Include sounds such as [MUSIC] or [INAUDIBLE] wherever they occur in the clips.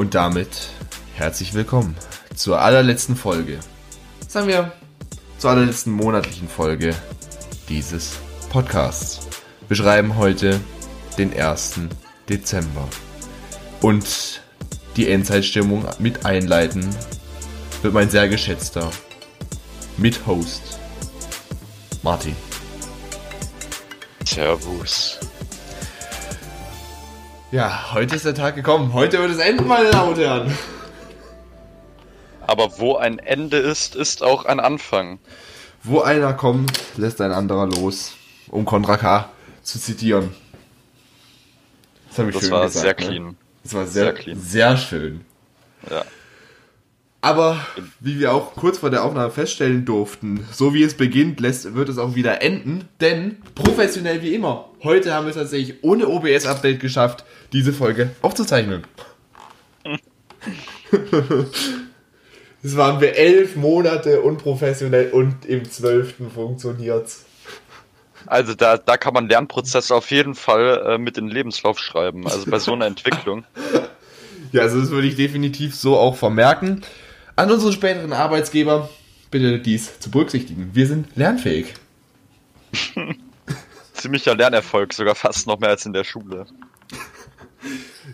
Und damit herzlich willkommen zur allerletzten Folge. Sagen wir zur allerletzten monatlichen Folge dieses Podcasts. Wir schreiben heute den 1. Dezember. Und die Endzeitstimmung mit einleiten wird mein sehr geschätzter Mithost Martin. Servus. Ja, heute ist der Tag gekommen. Heute wird es enden, meine Damen und Herren. Aber wo ein Ende ist, ist auch ein Anfang. Wo einer kommt, lässt ein anderer los. Um Contra K zu zitieren. Das, habe ich das schön war gesagt, sehr ne? clean. Das war sehr, sehr, clean. sehr schön. Ja. Aber wie wir auch kurz vor der Aufnahme feststellen durften, so wie es beginnt, lässt, wird es auch wieder enden. Denn professionell wie immer, heute haben wir es tatsächlich ohne OBS-Update geschafft, diese Folge aufzuzeichnen. [LAUGHS] Es waren wir elf Monate unprofessionell und im zwölften funktioniert's. Also da, da kann man Lernprozesse auf jeden Fall äh, mit in den Lebenslauf schreiben, also bei so einer [LAUGHS] Entwicklung. Ja, also das würde ich definitiv so auch vermerken. An unsere späteren Arbeitsgeber bitte dies zu berücksichtigen. Wir sind lernfähig. [LAUGHS] Ziemlicher Lernerfolg, sogar fast noch mehr als in der Schule.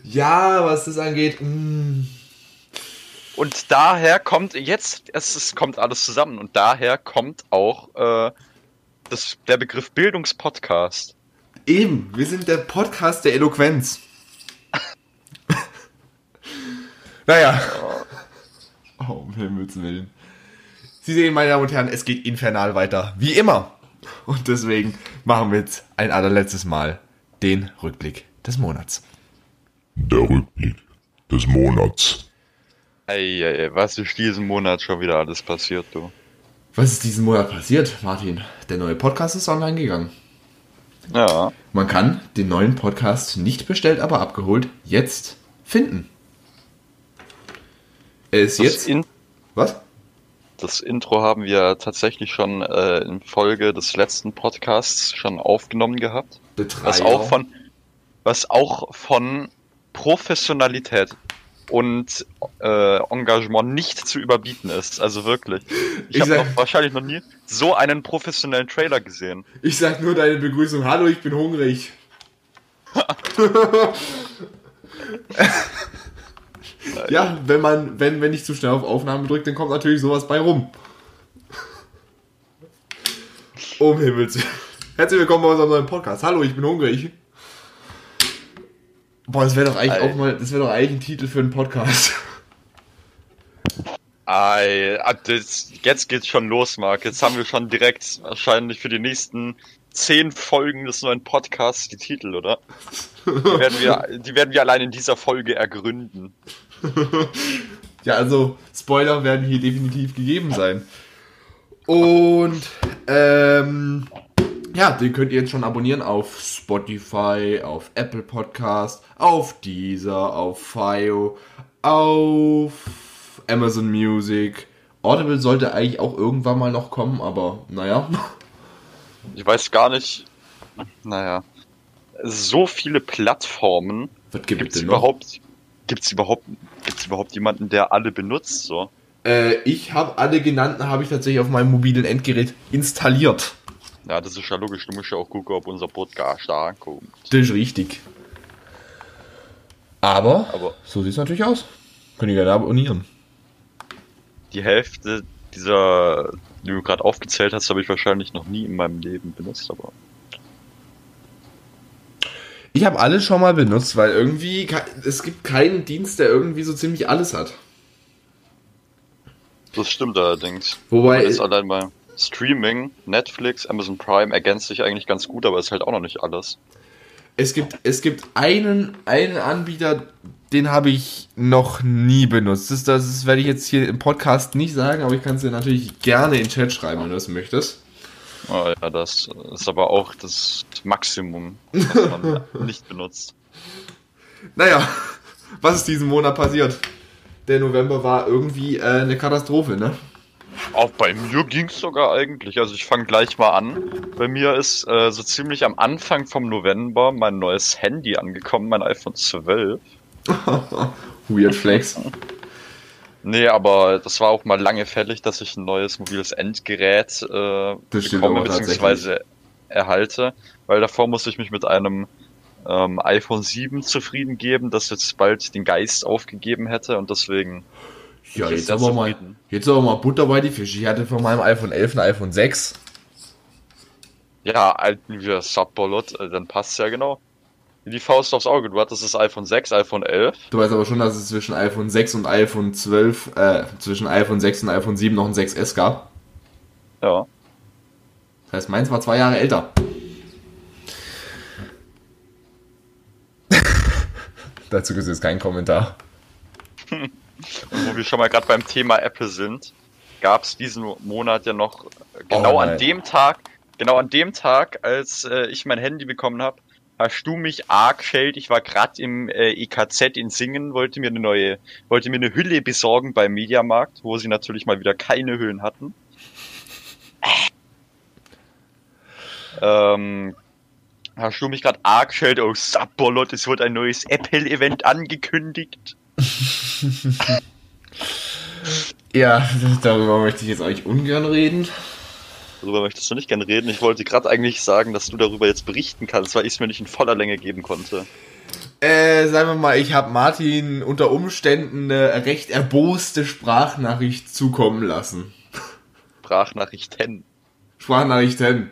Ja, was das angeht. Mh. Mm. Und daher kommt jetzt, es, es kommt alles zusammen und daher kommt auch äh, das, der Begriff Bildungspodcast. Eben, wir sind der Podcast der Eloquenz. [LAUGHS] naja. Oh, [LAUGHS] um Himmels Willen. Sie sehen, meine Damen und Herren, es geht infernal weiter. Wie immer. Und deswegen machen wir jetzt ein allerletztes Mal den Rückblick des Monats. Der Rückblick des Monats. Ey, ey, ey, was ist diesen Monat schon wieder alles passiert, du? Was ist diesen Monat passiert, Martin? Der neue Podcast ist online gegangen. Ja. Man kann den neuen Podcast nicht bestellt, aber abgeholt jetzt finden. Er ist das jetzt. In was? Das Intro haben wir tatsächlich schon äh, in Folge des letzten Podcasts schon aufgenommen gehabt. Betreiber. Was auch von, was auch von Professionalität und äh, Engagement nicht zu überbieten ist. Also wirklich. Ich, ich habe wahrscheinlich noch nie so einen professionellen Trailer gesehen. Ich sag nur deine Begrüßung. Hallo, ich bin hungrig. [LAUGHS] [LAUGHS] ja, wenn man, wenn, wenn ich zu schnell auf Aufnahme drücke, dann kommt natürlich sowas bei rum. Um Himmels Herzlich willkommen bei unserem neuen Podcast. Hallo, ich bin hungrig. Boah, das wäre doch eigentlich Ei. auch mal, das wäre doch eigentlich ein Titel für einen Podcast. Ei, ah, das, jetzt geht's schon los, Marc. Jetzt haben wir schon direkt wahrscheinlich für die nächsten zehn Folgen des neuen Podcasts die Titel, oder? Die werden wir, die werden wir allein in dieser Folge ergründen. [LAUGHS] ja, also Spoiler werden hier definitiv gegeben sein. Und ähm, ja, den könnt ihr jetzt schon abonnieren auf Spotify, auf Apple Podcast, auf Deezer, auf Fio, auf Amazon Music. Audible sollte eigentlich auch irgendwann mal noch kommen, aber naja. Ich weiß gar nicht. Naja. So viele Plattformen. Gibt es überhaupt? Gibt es überhaupt, gibt's überhaupt jemanden, der alle benutzt? So? Äh, ich habe alle genannten, habe ich tatsächlich auf meinem mobilen Endgerät installiert. Ja, das ist ja logisch. Du musst ja auch gucken, ob unser Podcast da ankommt. Das ist richtig. Aber, Aber so sieht es natürlich aus. Könnt ihr gerne abonnieren. Die Hälfte dieser, die du gerade aufgezählt hast, habe ich wahrscheinlich noch nie in meinem Leben benutzt, aber. Ich habe alles schon mal benutzt, weil irgendwie es gibt keinen Dienst, der irgendwie so ziemlich alles hat. Das stimmt allerdings. Wobei ist allein bei Streaming, Netflix, Amazon Prime ergänzt sich eigentlich ganz gut, aber ist halt auch noch nicht alles. Es gibt es gibt einen einen Anbieter, den habe ich noch nie benutzt. Das, das werde ich jetzt hier im Podcast nicht sagen, aber ich kann es dir natürlich gerne in den Chat schreiben, wenn du das möchtest. Oh ja, das ist aber auch das Maximum, was [LAUGHS] man nicht benutzt. Naja, was ist diesen Monat passiert? Der November war irgendwie äh, eine Katastrophe, ne? Auch bei mir ging es sogar eigentlich. Also ich fange gleich mal an. Bei mir ist äh, so ziemlich am Anfang vom November mein neues Handy angekommen, mein iPhone 12. [LAUGHS] Weird Flex. [LAUGHS] Nee, aber das war auch mal lange fällig, dass ich ein neues mobiles Endgerät äh, bekomme bzw. erhalte, weil davor musste ich mich mit einem ähm, iPhone 7 zufrieden geben, das jetzt bald den Geist aufgegeben hätte und deswegen. Ja, jetzt aber, mal, jetzt aber mal Butter bei die Fische. Ich hatte von meinem iPhone 11 ein iPhone 6. Ja, alten wir Subbolot, äh, dann passt ja genau. Die Faust aufs Auge. Du hattest das iPhone 6, iPhone 11. Du weißt aber schon, dass es zwischen iPhone 6 und iPhone 12, äh, zwischen iPhone 6 und iPhone 7 noch ein 6S gab. Ja. Das heißt, meins war zwei Jahre älter. [LAUGHS] Dazu gibt es jetzt keinen Kommentar. Und wo wir schon mal gerade beim Thema Apple sind, gab es diesen Monat ja noch genau oh an dem Tag, genau an dem Tag, als äh, ich mein Handy bekommen habe, hast du mich arg schält. Ich war gerade im äh, EKZ in Singen, wollte mir eine neue, wollte mir eine Hülle besorgen beim Mediamarkt, wo sie natürlich mal wieder keine Hüllen hatten. Ähm, hast du mich gerade arg gestellt, oh Sapperlot, es wird ein neues Apple-Event angekündigt. [LAUGHS] ja, darüber möchte ich jetzt eigentlich ungern reden. Darüber möchtest du nicht gerne reden. Ich wollte gerade eigentlich sagen, dass du darüber jetzt berichten kannst, weil ich es mir nicht in voller Länge geben konnte. Äh, sagen wir mal, ich habe Martin unter Umständen eine recht erboste Sprachnachricht zukommen lassen. Sprachnachrichten. Sprachnachrichten.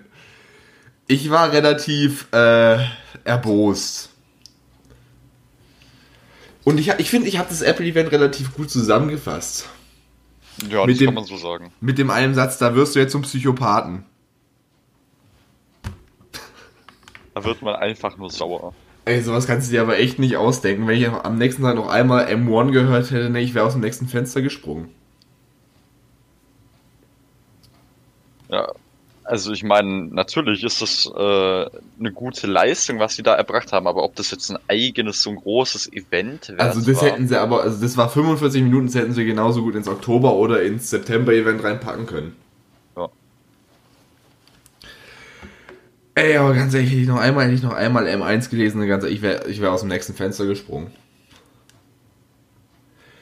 Ich war relativ äh, erbost. Und ich, ich finde, ich habe das Apple-Event relativ gut zusammengefasst. Ja, mit das dem, kann man so sagen. Mit dem einen Satz, da wirst du jetzt zum Psychopathen. Da wird man einfach nur sauer. Ey, sowas kannst du dir aber echt nicht ausdenken. Wenn ich am nächsten Tag noch einmal M1 gehört hätte, ne, ich wäre aus dem nächsten Fenster gesprungen. Ja, also ich meine, natürlich ist das äh, eine gute Leistung, was sie da erbracht haben, aber ob das jetzt ein eigenes, so ein großes Event wäre. Also das war, hätten sie aber, also das war 45 Minuten, das hätten sie genauso gut ins Oktober oder ins September-Event reinpacken können. Ja. Ey, aber ganz ehrlich, hätte ich noch einmal, hätte ich noch einmal M1 gelesen, ganz ehrlich, ich wäre ich wär aus dem nächsten Fenster gesprungen.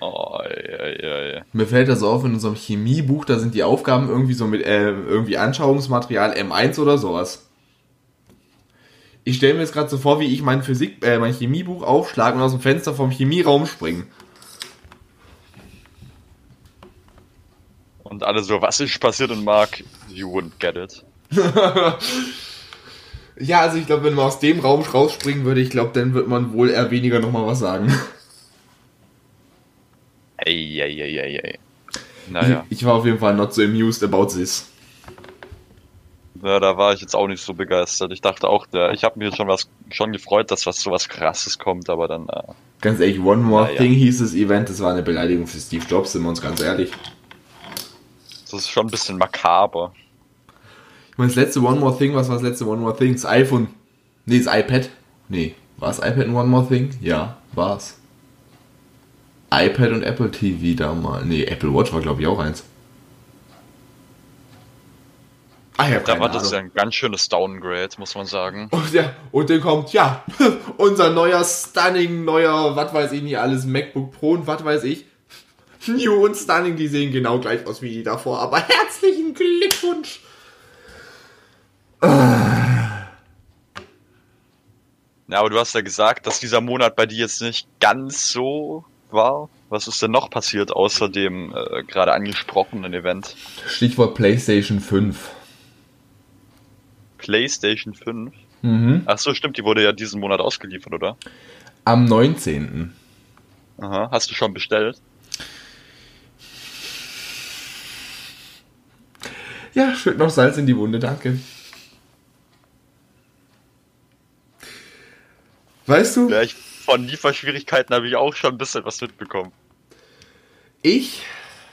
Oh, ei, ei, ei. Mir fällt das auf in unserem Chemiebuch, da sind die Aufgaben irgendwie so mit äh, irgendwie Anschauungsmaterial M1 oder sowas. Ich stelle mir jetzt gerade so vor, wie ich mein Physik, äh, mein Chemiebuch aufschlage und aus dem Fenster vom Chemieraum springe. Und alle so, was ist passiert und Mark, you wouldn't get it. [LAUGHS] ja, also ich glaube, wenn man aus dem Raum rausspringen würde, ich glaube, dann wird man wohl eher weniger nochmal was sagen. Eieieiei. Naja. Ich, ich, war auf jeden Fall not so amused about this. Ja, da war ich jetzt auch nicht so begeistert. Ich dachte auch, der, ich habe mir schon was schon gefreut, dass was so was krasses kommt, aber dann. Äh, ganz ehrlich, One More naja. Thing hieß das Event, das war eine Beleidigung für Steve Jobs, sind wir uns ganz ehrlich. Das ist schon ein bisschen makaber. Ich meine, das letzte One More Thing, was war das letzte One More Thing? Das iPhone. Nee, das iPad. Nee, war das iPad ein One More Thing? Ja, war's iPad und Apple TV da mal. Nee, Apple Watch war glaube ich auch eins. Ah, ja, da war das ja ein ganz schönes Downgrade, muss man sagen. Und, ja, und dann kommt, ja, [LAUGHS] unser neuer, stunning, neuer, was weiß ich nicht, alles MacBook Pro und was weiß ich. New und stunning, die sehen genau gleich aus wie die davor, aber herzlichen Glückwunsch! Ja, aber du hast ja gesagt, dass dieser Monat bei dir jetzt nicht ganz so war. Was ist denn noch passiert außer dem äh, gerade angesprochenen Event? Stichwort PlayStation 5. PlayStation 5? Mhm. Ach so, stimmt, die wurde ja diesen Monat ausgeliefert, oder? Am 19. Aha, hast du schon bestellt? Ja, schütt noch Salz in die Wunde, danke. Weißt du? Ja, ich von Lieferschwierigkeiten habe ich auch schon ein bisschen was mitbekommen. Ich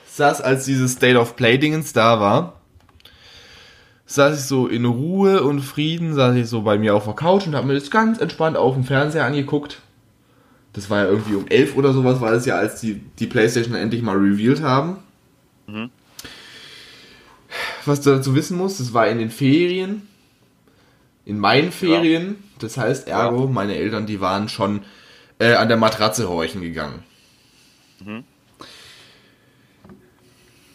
saß, als dieses State of Play-Dingens da war, saß ich so in Ruhe und Frieden, saß ich so bei mir auf der Couch und habe mir das ganz entspannt auf dem Fernseher angeguckt. Das war ja irgendwie um 11 oder sowas, war es ja, als die, die Playstation endlich mal revealed haben. Mhm. Was du dazu wissen musst, das war in den Ferien. In meinen Ferien. Ja. Das heißt, ergo, meine Eltern, die waren schon äh, an der Matratze horchen gegangen. Mhm.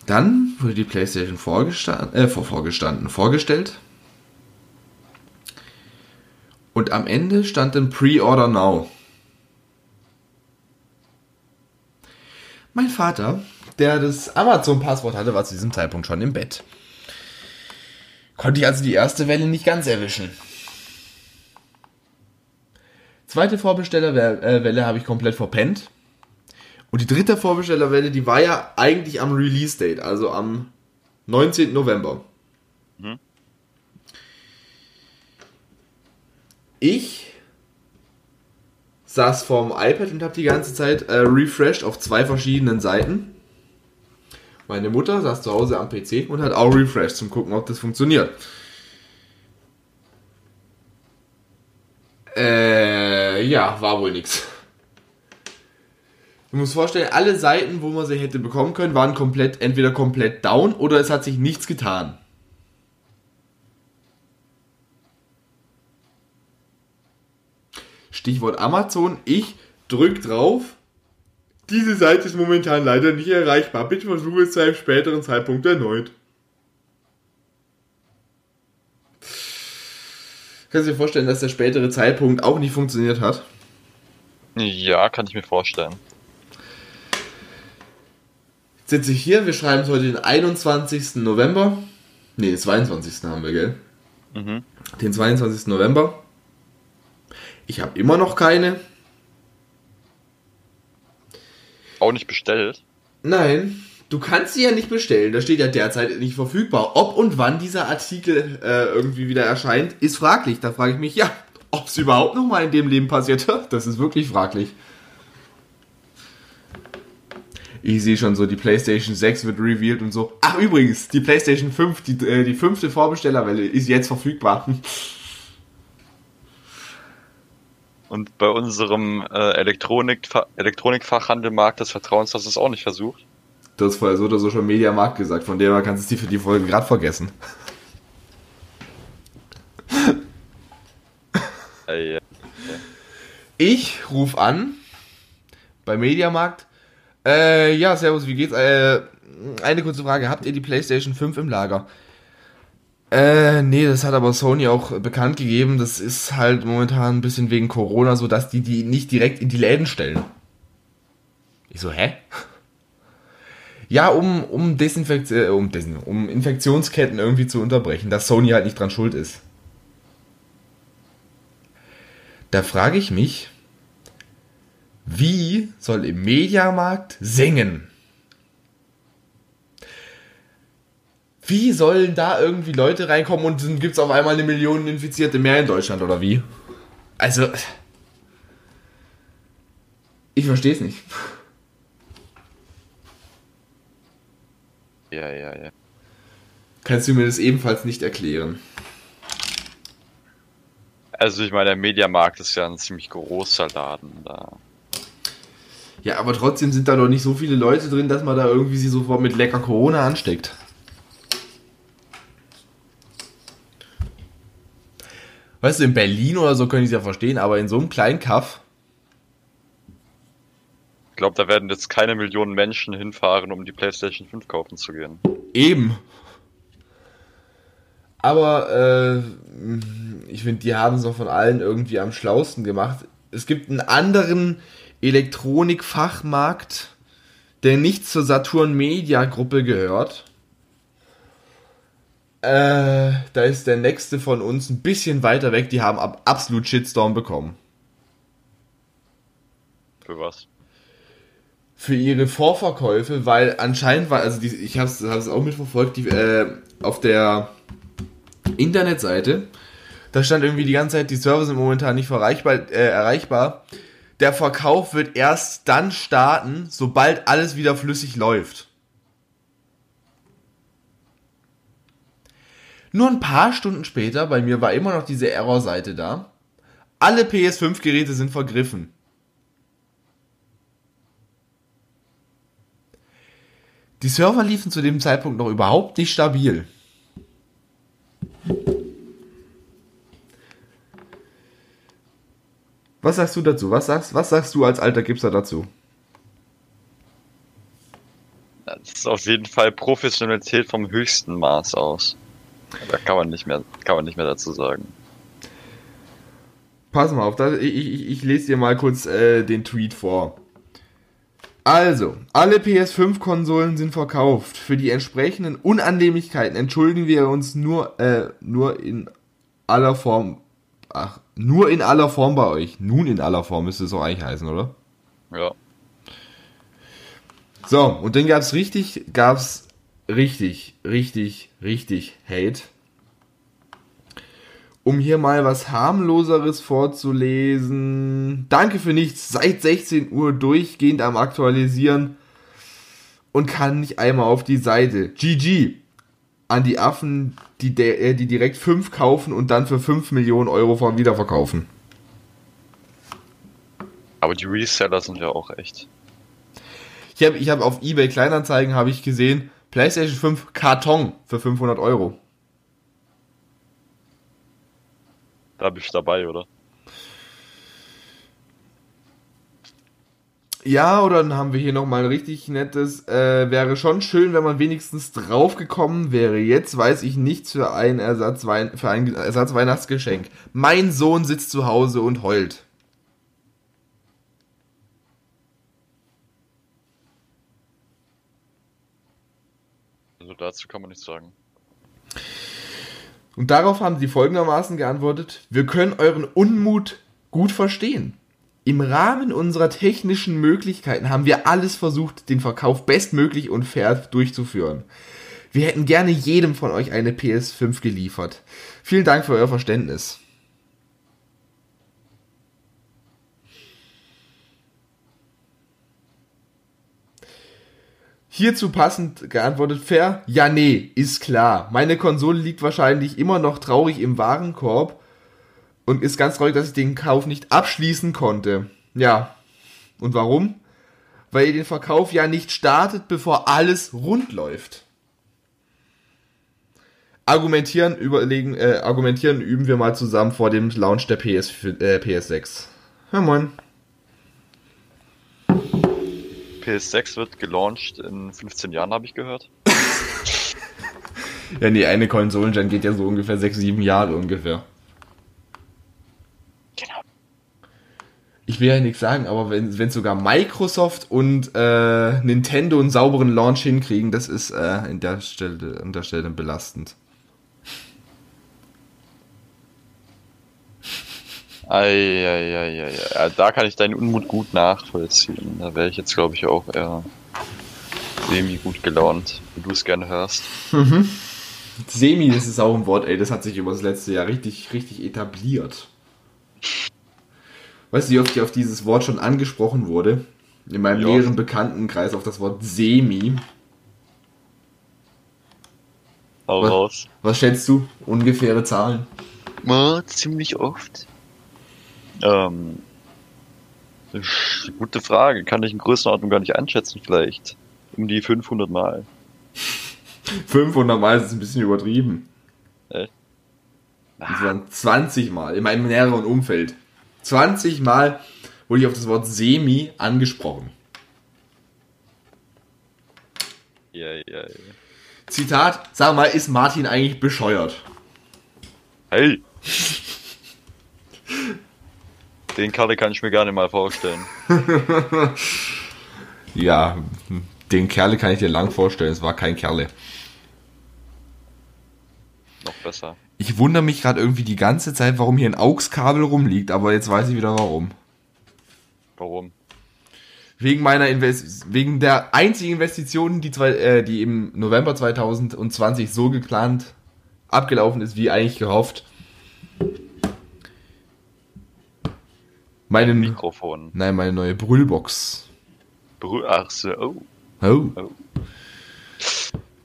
Dann wurde die PlayStation vorgestanden, äh, vorgestanden, vorgestellt. Und am Ende stand ein Pre-Order Now. Mein Vater, der das Amazon-Passwort hatte, war zu diesem Zeitpunkt schon im Bett. Konnte ich also die erste Welle nicht ganz erwischen. Zweite Vorbestellerwelle äh, habe ich komplett verpennt. Und die dritte Vorbestellerwelle, die war ja eigentlich am Release-Date, also am 19. November. Mhm. Ich saß vorm iPad und habe die ganze Zeit äh, refreshed auf zwei verschiedenen Seiten. Meine Mutter saß zu Hause am PC und hat auch refreshed zum gucken, ob das funktioniert. Äh, ja, war wohl nichts. Du musst vorstellen, alle Seiten, wo man sie hätte bekommen können, waren komplett, entweder komplett down oder es hat sich nichts getan. Stichwort Amazon, ich drück drauf. Diese Seite ist momentan leider nicht erreichbar. Bitte versuche es zu einem späteren Zeitpunkt erneut. Kannst du dir vorstellen, dass der spätere Zeitpunkt auch nicht funktioniert hat? Ja, kann ich mir vorstellen sitze ich hier, wir schreiben es heute den 21. November. Ne, den 22. haben wir, gell? Mhm. Den 22. November. Ich habe immer noch keine. Auch nicht bestellt? Nein, du kannst sie ja nicht bestellen. Da steht ja derzeit nicht verfügbar. Ob und wann dieser Artikel äh, irgendwie wieder erscheint, ist fraglich. Da frage ich mich, ja, ob es überhaupt noch mal in dem Leben passiert. [LAUGHS] Das ist wirklich fraglich. Ich sehe schon so, die PlayStation 6 wird revealed und so. Ach, übrigens, die PlayStation 5, die, äh, die fünfte Vorbestellerwelle ist jetzt verfügbar. [LAUGHS] Und bei unserem äh, Elektronik, Elektronikfachhandelmarkt des Vertrauens hast du es auch nicht versucht? Du hast vorher so oder so schon Mediamarkt gesagt, von der kannst du es dir für die Folge gerade vergessen. Ich rufe an bei Mediamarkt äh, ja, servus, wie geht's? Äh, eine kurze Frage. Habt ihr die PlayStation 5 im Lager? Äh, nee, das hat aber Sony auch bekannt gegeben. Das ist halt momentan ein bisschen wegen Corona so, dass die die nicht direkt in die Läden stellen. Ich so, hä? Ja, um, um, Desinfekt äh, um, Desin um Infektionsketten irgendwie zu unterbrechen, dass Sony halt nicht dran schuld ist. Da frage ich mich, wie soll im Mediamarkt singen? Wie sollen da irgendwie Leute reinkommen und dann gibt es auf einmal eine Million Infizierte mehr in Deutschland oder wie? Also, ich verstehe es nicht. Ja, ja, ja. Kannst du mir das ebenfalls nicht erklären? Also ich meine, der Mediamarkt ist ja ein ziemlich großer Laden da. Ja, aber trotzdem sind da doch nicht so viele Leute drin, dass man da irgendwie sie sofort mit lecker Corona ansteckt. Weißt du, in Berlin oder so können ich es ja verstehen, aber in so einem kleinen Kaff. Ich glaube, da werden jetzt keine Millionen Menschen hinfahren, um die PlayStation 5 kaufen zu gehen. Eben. Aber äh, ich finde, die haben es doch von allen irgendwie am schlausten gemacht. Es gibt einen anderen Elektronikfachmarkt, der nicht zur Saturn Media Gruppe gehört. Äh, da ist der nächste von uns ein bisschen weiter weg. Die haben ab absolut Shitstorm bekommen. Für was? Für ihre Vorverkäufe, weil anscheinend war, also die, ich habe es auch mitverfolgt, die, äh, auf der Internetseite, da stand irgendwie die ganze Zeit, die Server sind momentan nicht erreichbar, äh, erreichbar der Verkauf wird erst dann starten, sobald alles wieder flüssig läuft. Nur ein paar Stunden später, bei mir war immer noch diese Error-Seite da. Alle PS5-Geräte sind vergriffen. Die Server liefen zu dem Zeitpunkt noch überhaupt nicht stabil. Was sagst du dazu? Was sagst, was sagst du als alter Gipser dazu? Das ist auf jeden Fall Professionalität vom höchsten Maß aus. Da kann man nicht mehr, kann man nicht mehr dazu sagen. Pass mal auf, ich, ich, ich lese dir mal kurz äh, den Tweet vor. Also, alle PS5-Konsolen sind verkauft. Für die entsprechenden Unannehmlichkeiten entschuldigen wir uns nur, äh, nur in aller Form. Ach, nur in aller Form bei euch. Nun in aller Form müsste es auch eigentlich heißen, oder? Ja. So, und dann gab's richtig, gab's richtig, richtig, richtig Hate. Um hier mal was harmloseres vorzulesen. Danke für nichts. Seit 16 Uhr durchgehend am Aktualisieren und kann nicht einmal auf die Seite. GG an die Affen, die, de- äh, die direkt 5 kaufen und dann für 5 Millionen Euro von wiederverkaufen. Aber die Reseller sind ja auch echt. Ich habe ich hab auf eBay Kleinanzeigen habe ich gesehen, PlayStation 5 Karton für 500 Euro. Da bin ich dabei, oder? Ja, oder dann haben wir hier nochmal ein richtig nettes, äh, wäre schon schön, wenn man wenigstens draufgekommen wäre. Jetzt weiß ich nichts für ein Ersatzwein für ein Ersatzweihnachtsgeschenk. Mein Sohn sitzt zu Hause und heult. Also dazu kann man nichts sagen. Und darauf haben sie folgendermaßen geantwortet, wir können euren Unmut gut verstehen. Im Rahmen unserer technischen Möglichkeiten haben wir alles versucht, den Verkauf bestmöglich und fair durchzuführen. Wir hätten gerne jedem von euch eine PS5 geliefert. Vielen Dank für euer Verständnis. Hierzu passend geantwortet fair, ja nee, ist klar. Meine Konsole liegt wahrscheinlich immer noch traurig im Warenkorb und ist ganz traurig, dass ich den Kauf nicht abschließen konnte. Ja. Und warum? Weil ihr den Verkauf ja nicht startet, bevor alles rund läuft. Argumentieren, überlegen, äh, argumentieren üben wir mal zusammen vor dem Launch der PS, äh, PS6. Ja, moin. PS6 wird gelauncht in 15 Jahren, habe ich gehört. [LAUGHS] Ja, nee, eine Konsolengen geht ja so ungefähr 6, 7 Jahre ungefähr. Genau. Ich will ja nichts sagen, aber wenn, wenn sogar Microsoft und äh, Nintendo einen sauberen Launch hinkriegen, das ist äh, in der Stelle, an der Stelle belastend. Eieieiei. Ja, da kann ich deinen Unmut gut nachvollziehen. Da wäre ich jetzt, glaube ich, auch eher semi gut gelaunt, wie du es gerne hörst. Semi, das ist auch ein Wort, ey, das hat sich über das letzte Jahr richtig, richtig etabliert. Weißt du, wie oft ich auf dieses Wort schon angesprochen wurde? In meinem Ja. näheren Bekanntenkreis auf das Wort Semi. Hau Was? raus. Was schätzt du? Ungefähre Zahlen? Ja, ziemlich oft. Ähm, gute Frage. Kann ich in Größenordnung gar nicht einschätzen, vielleicht. Um die 500 Mal. [LAUGHS] 500 Mal ist ein bisschen übertrieben. Echt? Das waren 20 Mal in meinem näheren Umfeld. 20 Mal wurde ich auf das Wort Semi angesprochen. Ja, ja, ja. Zitat, sag mal, ist Martin eigentlich bescheuert? Hey! [LAUGHS] Den Kerl kann ich mir gerne mal vorstellen. [LAUGHS] Ja, den Kerle kann ich dir lang vorstellen, es war kein Kerle. Noch besser. Ich wundere mich gerade irgendwie die ganze Zeit, warum hier ein AUX-Kabel rumliegt, aber jetzt weiß ich wieder warum. Warum? Wegen meiner Invest wegen der einzigen Investition, die, zwei, äh, die im November 2020 so geplant abgelaufen ist, wie eigentlich gehofft. Meine, Mikrofon. nein, meine neue Brüllbox. Berü Ach so, oh. Oh. oh.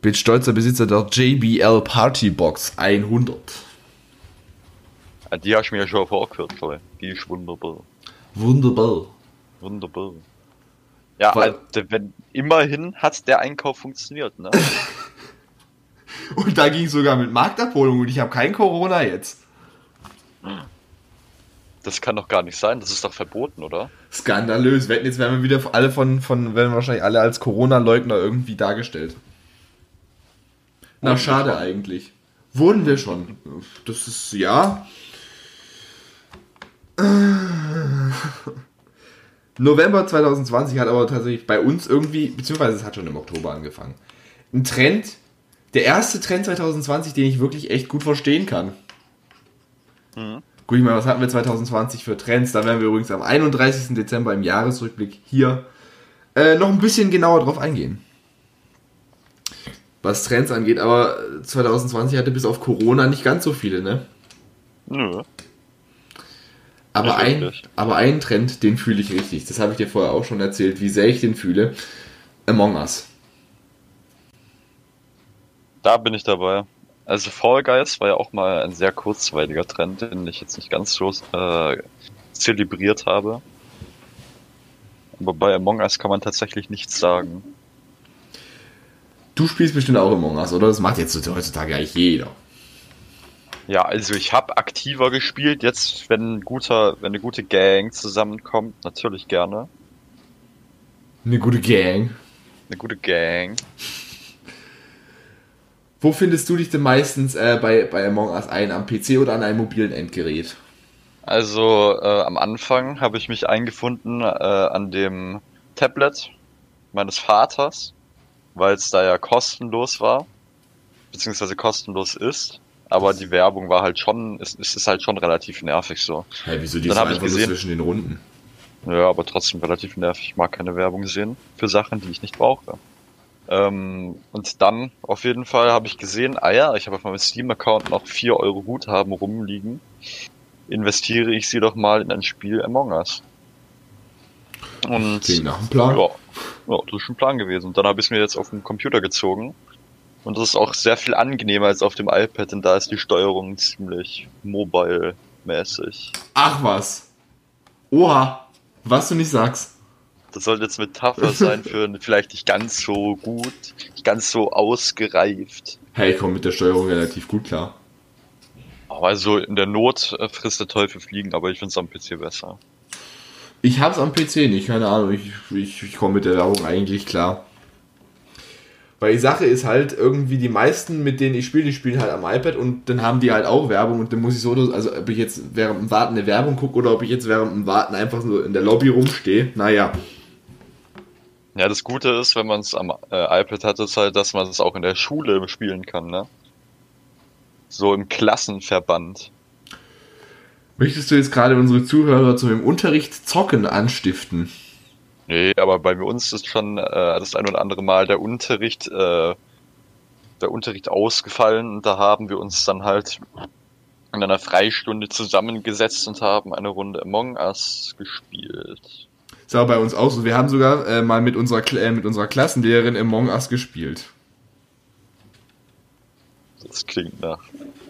Bin stolzer Besitzer der JBL Party Box 100. Ah, Die hast du mir ja schon vorgeführt. Die ist wunderbar. Wunderbar. Wunderbar. Ja, Weil- also, wenn, immerhin hat der Einkauf funktioniert, ne? [LAUGHS] Und da ging sogar mit Marktabholung und ich habe kein Corona jetzt. [LAUGHS] Das kann doch gar nicht sein, das ist doch verboten, oder? Skandalös. Jetzt werden wir wieder alle von, von werden wahrscheinlich alle als Corona-Leugner irgendwie dargestellt. Na, schade eigentlich. Wurden wir schon. Das ist, ja. [LAUGHS] November 2020 hat aber tatsächlich bei uns irgendwie, beziehungsweise es hat schon im Oktober angefangen. Ein Trend, der erste Trend 2020, den ich wirklich echt gut verstehen kann. Mhm. Guck ich mal, was hatten wir 2020 für Trends? Da werden wir übrigens am 31. Dezember im Jahresrückblick hier äh, noch ein bisschen genauer drauf eingehen. Was Trends angeht, aber 2020 hatte bis auf Corona nicht ganz so viele, ne? Nö. Aber ein, aber ein Trend, den fühle ich richtig. Das habe ich dir vorher auch schon erzählt, wie sehr ich den fühle. Among Us. Da bin ich dabei. Also Fall Guys war ja auch mal ein sehr kurzweiliger Trend, den ich jetzt nicht ganz so äh, zelebriert habe. Aber bei Among Us kann man tatsächlich nichts sagen. Du spielst bestimmt auch Among Us, oder? Das macht jetzt heutzutage eigentlich jeder. Ja, also ich habe aktiver gespielt. Jetzt, wenn ein guter, wenn eine gute Gang zusammenkommt, natürlich gerne. Eine gute Gang. Eine gute Gang. Wo findest du dich denn meistens äh, bei, bei Among Us ein? Am PC oder an einem mobilen Endgerät? Also äh, am Anfang habe ich mich eingefunden äh, an dem Tablet meines Vaters, weil es da ja kostenlos war, beziehungsweise kostenlos ist aber die Werbung war halt schon, es, es ist halt schon relativ nervig so. Hey, wieso die Dann habe ich gesehen zwischen den Runden? Ja, aber trotzdem relativ nervig. Ich mag keine Werbung sehen für Sachen, die ich nicht brauche. Ähm, und dann auf jeden Fall habe ich gesehen, ah ja, ich habe auf meinem Steam-Account noch 4 Euro Guthaben rumliegen. Investiere ich sie doch mal in ein Spiel Among Us. Und Klingt nach dem Plan. Ja, ja, das ist ein Plan gewesen. Und dann habe ich es mir jetzt auf den Computer gezogen und das ist auch sehr viel angenehmer als auf dem iPad, denn da ist die Steuerung ziemlich mobile-mäßig. Ach was. Oha. Was du nicht sagst. Das sollte jetzt Metapher sein für vielleicht nicht ganz so gut, nicht ganz so ausgereift. Hey, ich komme mit der Steuerung relativ gut klar. Also in der Not äh, frisst der Teufel fliegen, aber ich finde es am PC besser. Ich hab's am PC nicht, keine Ahnung. Ich, ich, ich komme mit der Werbung eigentlich klar. Weil die Sache ist halt, irgendwie die meisten, mit denen ich spiele, die spielen halt am iPad und dann haben die halt auch Werbung und dann muss ich so, also ob ich jetzt während dem Warten eine Werbung gucke oder ob ich jetzt während dem Warten einfach so in der Lobby rumstehe, naja. Ja, das Gute ist, wenn man es am äh, iPad hat, ist halt, dass man es auch in der Schule spielen kann, ne? So im Klassenverband. Möchtest du jetzt gerade unsere Zuhörer zu dem Unterricht Zocken anstiften? Nee, aber bei uns ist schon äh, das ein oder andere Mal der Unterricht, äh, der Unterricht ausgefallen und da haben wir uns dann halt in einer Freistunde zusammengesetzt und haben eine Runde Among Us gespielt. Das war bei uns auch so. Wir haben sogar äh, mal mit unserer, äh, mit unserer Klassenlehrerin Among Us gespielt. Das klingt nach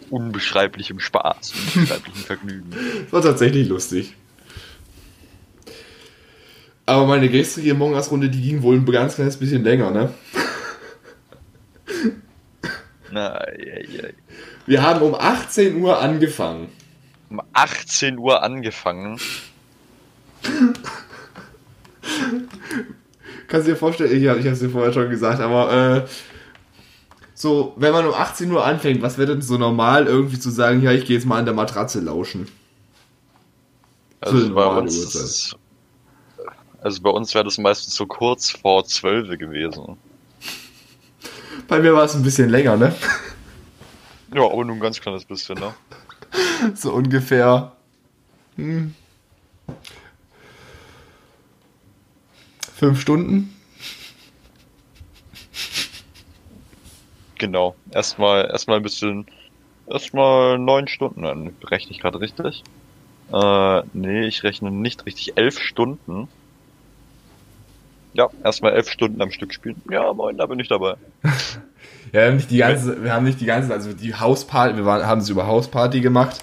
unbeschreiblichem Spaß, unbeschreiblichem Vergnügen. Das [LAUGHS] war tatsächlich lustig. Aber meine gestrige Among Us-Runde, die ging wohl ein ganz kleines bisschen länger, ne? [LAUGHS] Na, ja, ja. Wir haben um 18 Uhr angefangen. Um 18 Uhr angefangen? [LAUGHS] Kannst du dir vorstellen, ich, ich habe es dir vorher schon gesagt, aber äh, so, wenn man um 18 Uhr anfängt, was wäre denn so normal, irgendwie zu sagen, ja, ich gehe jetzt mal an der Matratze lauschen? Also bei uns, also bei uns wäre das meistens so kurz vor 12 gewesen. Bei mir war es ein bisschen länger, ne? Ja, aber nur ein ganz kleines bisschen, ne? [LAUGHS] So ungefähr. Hm. Fünf Stunden? Genau. Erstmal erstmal ein bisschen. Erstmal neun Stunden. Dann rechne ich gerade richtig. Äh, nee, ich rechne nicht richtig. Elf Stunden. Ja, erstmal elf Stunden am Stück spielen. Ja, moin, da bin ich dabei. [LAUGHS] ja, wir haben nicht die ganze, wir haben nicht die ganze, also die Hausparty, wir waren, haben es über Hausparty gemacht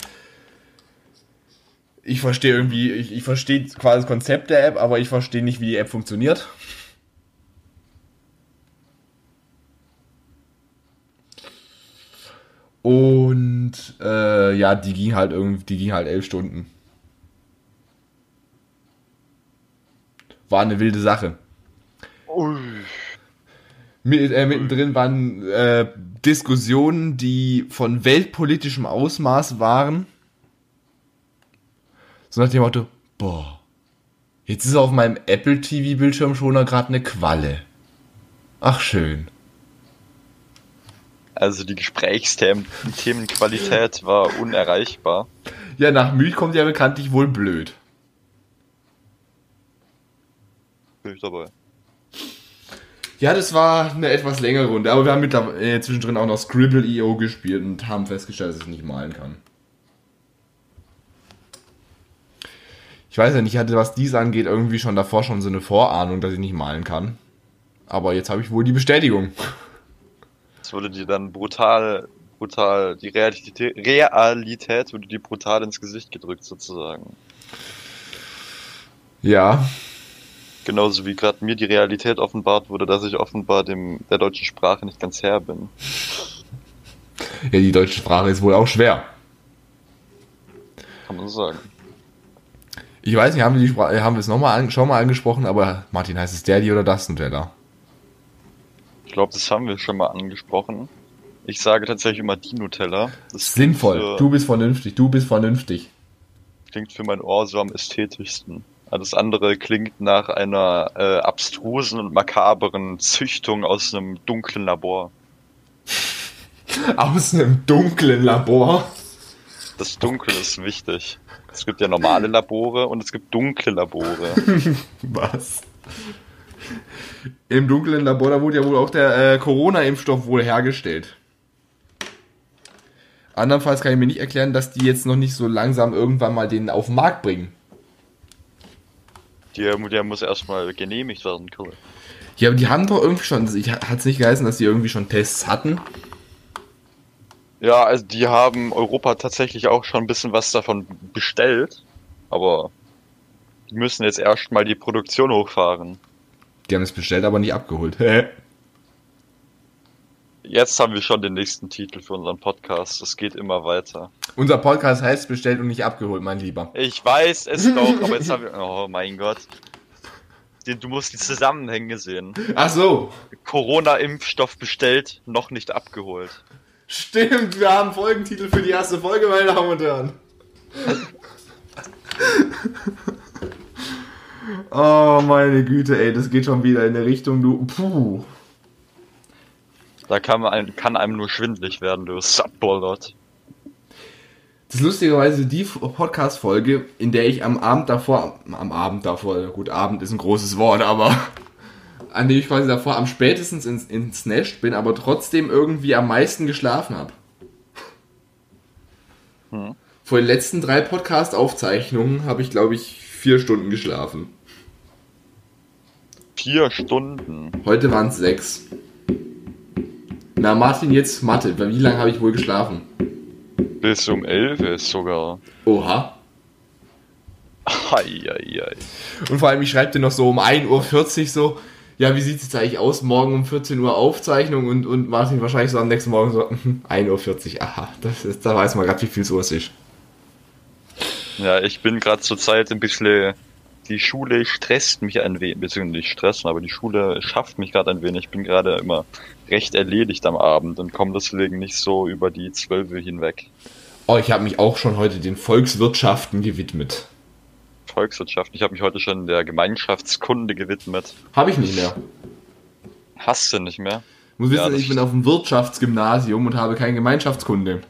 ich verstehe irgendwie, ich, ich verstehe quasi das Konzept der App, aber ich verstehe nicht, wie die App funktioniert. Und äh, ja, die ging halt irgendwie, die ging halt elf Stunden. War eine wilde Sache. Mit, äh, mittendrin waren äh, Diskussionen, die von weltpolitischem Ausmaß waren so nach dem Motto, boah, jetzt ist auf meinem Apple TV Bildschirm schon gerade eine Qualle. Ach schön. Also die Gesprächsthemenqualität war unerreichbar. Ja, nach Müd kommt ja bekanntlich wohl blöd. Bin ich dabei. Ja, das war eine etwas längere Runde, aber wir haben mit äh, zwischendrin auch noch Scribble.io gespielt und haben festgestellt, dass ich nicht malen kann. Ich weiß ja nicht, ich hatte, was dies angeht, irgendwie schon davor schon so eine Vorahnung, dass ich nicht malen kann. Aber jetzt habe ich wohl die Bestätigung. Das würde dir dann brutal, brutal, die Realität, Realität würde dir brutal ins Gesicht gedrückt sozusagen. Ja, Genauso wie gerade mir die Realität offenbart wurde, dass ich offenbar dem der deutschen Sprache nicht ganz Herr bin. ja, die deutsche Sprache ist wohl auch schwer. Kann man so sagen. Ich weiß nicht, haben wir, die haben wir es nochmal an, schon mal angesprochen, aber Martin, heißt es Daddy oder das Nutella? Ich glaube, das haben wir schon mal angesprochen. Ich sage tatsächlich immer die Nutella. Das Sinnvoll. Für, Du bist vernünftig, du bist vernünftig. klingt für mein Ohr so am ästhetischsten. Alles andere klingt nach einer äh, abstrusen und makaberen Züchtung aus einem dunklen Labor. [LAUGHS] Aus einem dunklen Labor. Das Dunkel ist wichtig. Es gibt ja normale [LAUGHS] Labore und es gibt dunkle Labore. [LAUGHS] Was? Im dunklen Labor, da wurde ja wohl auch der äh, Corona-Impfstoff wohl hergestellt. Andernfalls kann ich mir nicht erklären, dass die jetzt noch nicht so langsam irgendwann mal den auf den Markt bringen. Der, der muss erstmal genehmigt werden können. Ja, aber die haben doch irgendwie schon, hat es nicht geheißen, dass die irgendwie schon Tests hatten? Ja, also die haben Europa tatsächlich auch schon ein bisschen was davon bestellt, aber die müssen jetzt erstmal die Produktion hochfahren. Die haben es bestellt, aber nicht abgeholt. Hä? [LAUGHS] Jetzt haben wir schon den nächsten Titel für unseren Podcast. Es geht immer weiter. Unser Podcast heißt bestellt und nicht abgeholt, mein Lieber. Ich weiß es doch, aber jetzt haben [LAUGHS] wir. Oh mein Gott. Du musst die Zusammenhänge sehen. Ach so. Corona-Impfstoff bestellt, noch nicht abgeholt. Stimmt, wir haben Folgentitel für die erste Folge, meine Damen und Herren. oh, meine Güte, ey, das geht schon wieder in eine Richtung, du. Puh. Da kann, man, kann einem nur schwindlig werden, du Subbolot. Das ist lustigerweise die Podcast-Folge, in der ich am Abend davor, am Abend davor, gut, Abend ist ein großes Wort, aber an dem ich quasi davor am spätestens ins, ins Nest bin, aber trotzdem irgendwie am meisten geschlafen habe. Hm. Vor den letzten drei Podcast-Aufzeichnungen habe ich, glaube ich, vier Stunden geschlafen. Vier Stunden. Heute waren es sechs. Na, Martin, jetzt Mathe. Wie lange habe ich wohl geschlafen? Bis um elf ist sogar. Oha. Eieiei. Und vor allem, ich schreibe dir noch so um 1.40 Uhr so, ja, wie sieht es jetzt eigentlich aus? Morgen um 14 Uhr Aufzeichnung und, und Martin wahrscheinlich so am nächsten Morgen so, 1.40 Uhr, aha, das ist, da weiß man gerade, wie viel es Uhr ist. Ja, ich bin gerade zur Zeit ein bisschen. Die Schule stresst mich ein wenig, beziehungsweise nicht stressen, aber die Schule schafft mich gerade ein wenig. Ich bin gerade immer recht erledigt am Abend und komme deswegen nicht so über die Zwölfe hinweg. Oh, ich habe mich auch schon heute den Volkswirtschaften gewidmet. Volkswirtschaft. Ich habe mich heute schon der Gemeinschaftskunde gewidmet. Habe ich nicht mehr. Hast du nicht mehr? Muss Ja, wissen, das ich bin auf dem Wirtschaftsgymnasium und habe keine Gemeinschaftskunde.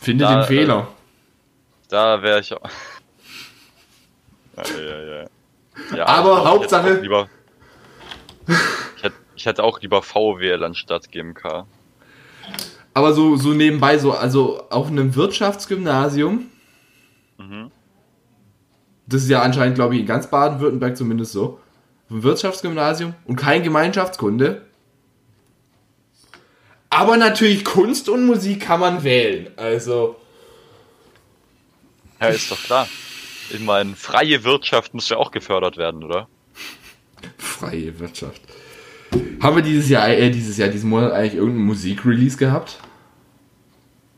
Finde Da, den Fehler. Da wäre ich auch. [LAUGHS] Ja, ja, ja. ja Aber glaub, Hauptsache- Ich hätte, auch lieber, ich, hätte, ich hätte auch lieber VWL anstatt GMK. Aber so, so nebenbei, so, also auf einem Wirtschaftsgymnasium, Mhm. Das ist ja anscheinend, glaube ich, in ganz Baden-Württemberg zumindest so, einem Wirtschaftsgymnasium und kein Gemeinschaftskunde. Aber natürlich Kunst und Musik kann man wählen. Also, Ja, ist doch klar. Ich meine, freie Wirtschaft muss ja auch gefördert werden, oder? freie Wirtschaft. Haben wir dieses Jahr, äh, dieses Jahr, diesen Monat eigentlich irgendeinen Musikrelease gehabt?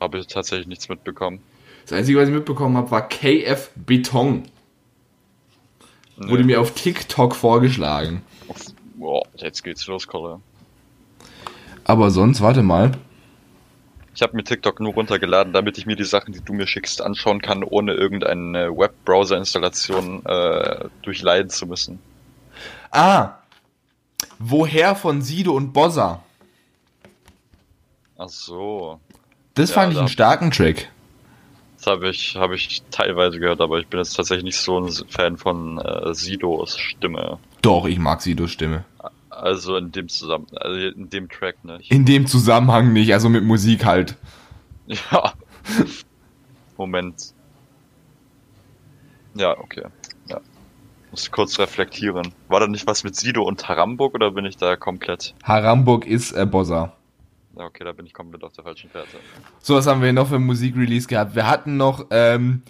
Habe ich tatsächlich nichts mitbekommen. Das Einzige, was ich mitbekommen habe, war KF Beton. Nee. Wurde mir auf TikTok vorgeschlagen. Boah, jetzt geht's los, Kolle. Aber sonst, warte mal. Ich habe mir TikTok nur runtergeladen, damit ich mir die Sachen, die du mir schickst, anschauen kann, ohne irgendeine Webbrowser-Installation äh, durchleiden zu müssen. Ah, woher von Sido und Bossa? Ach so. Das ja, fand ich einen starken Track. Das habe ich, hab ich teilweise gehört, aber ich bin jetzt tatsächlich nicht so ein Fan von äh, Sidos Stimme. Doch, ich mag Sidos Stimme. Also in dem Zusammen also in dem Track nicht. In dem Zusammenhang nicht, also mit Musik halt. [LAUGHS] Ja. Moment. Ja, okay. Ja. Muss kurz reflektieren. War da nicht was mit Sido und Haramburg oder bin ich da komplett? Haramburg ist äh, Bossa. Okay, da bin ich komplett auf der falschen Fährte. So, was haben wir noch für Musikrelease gehabt? Wir hatten noch ähm,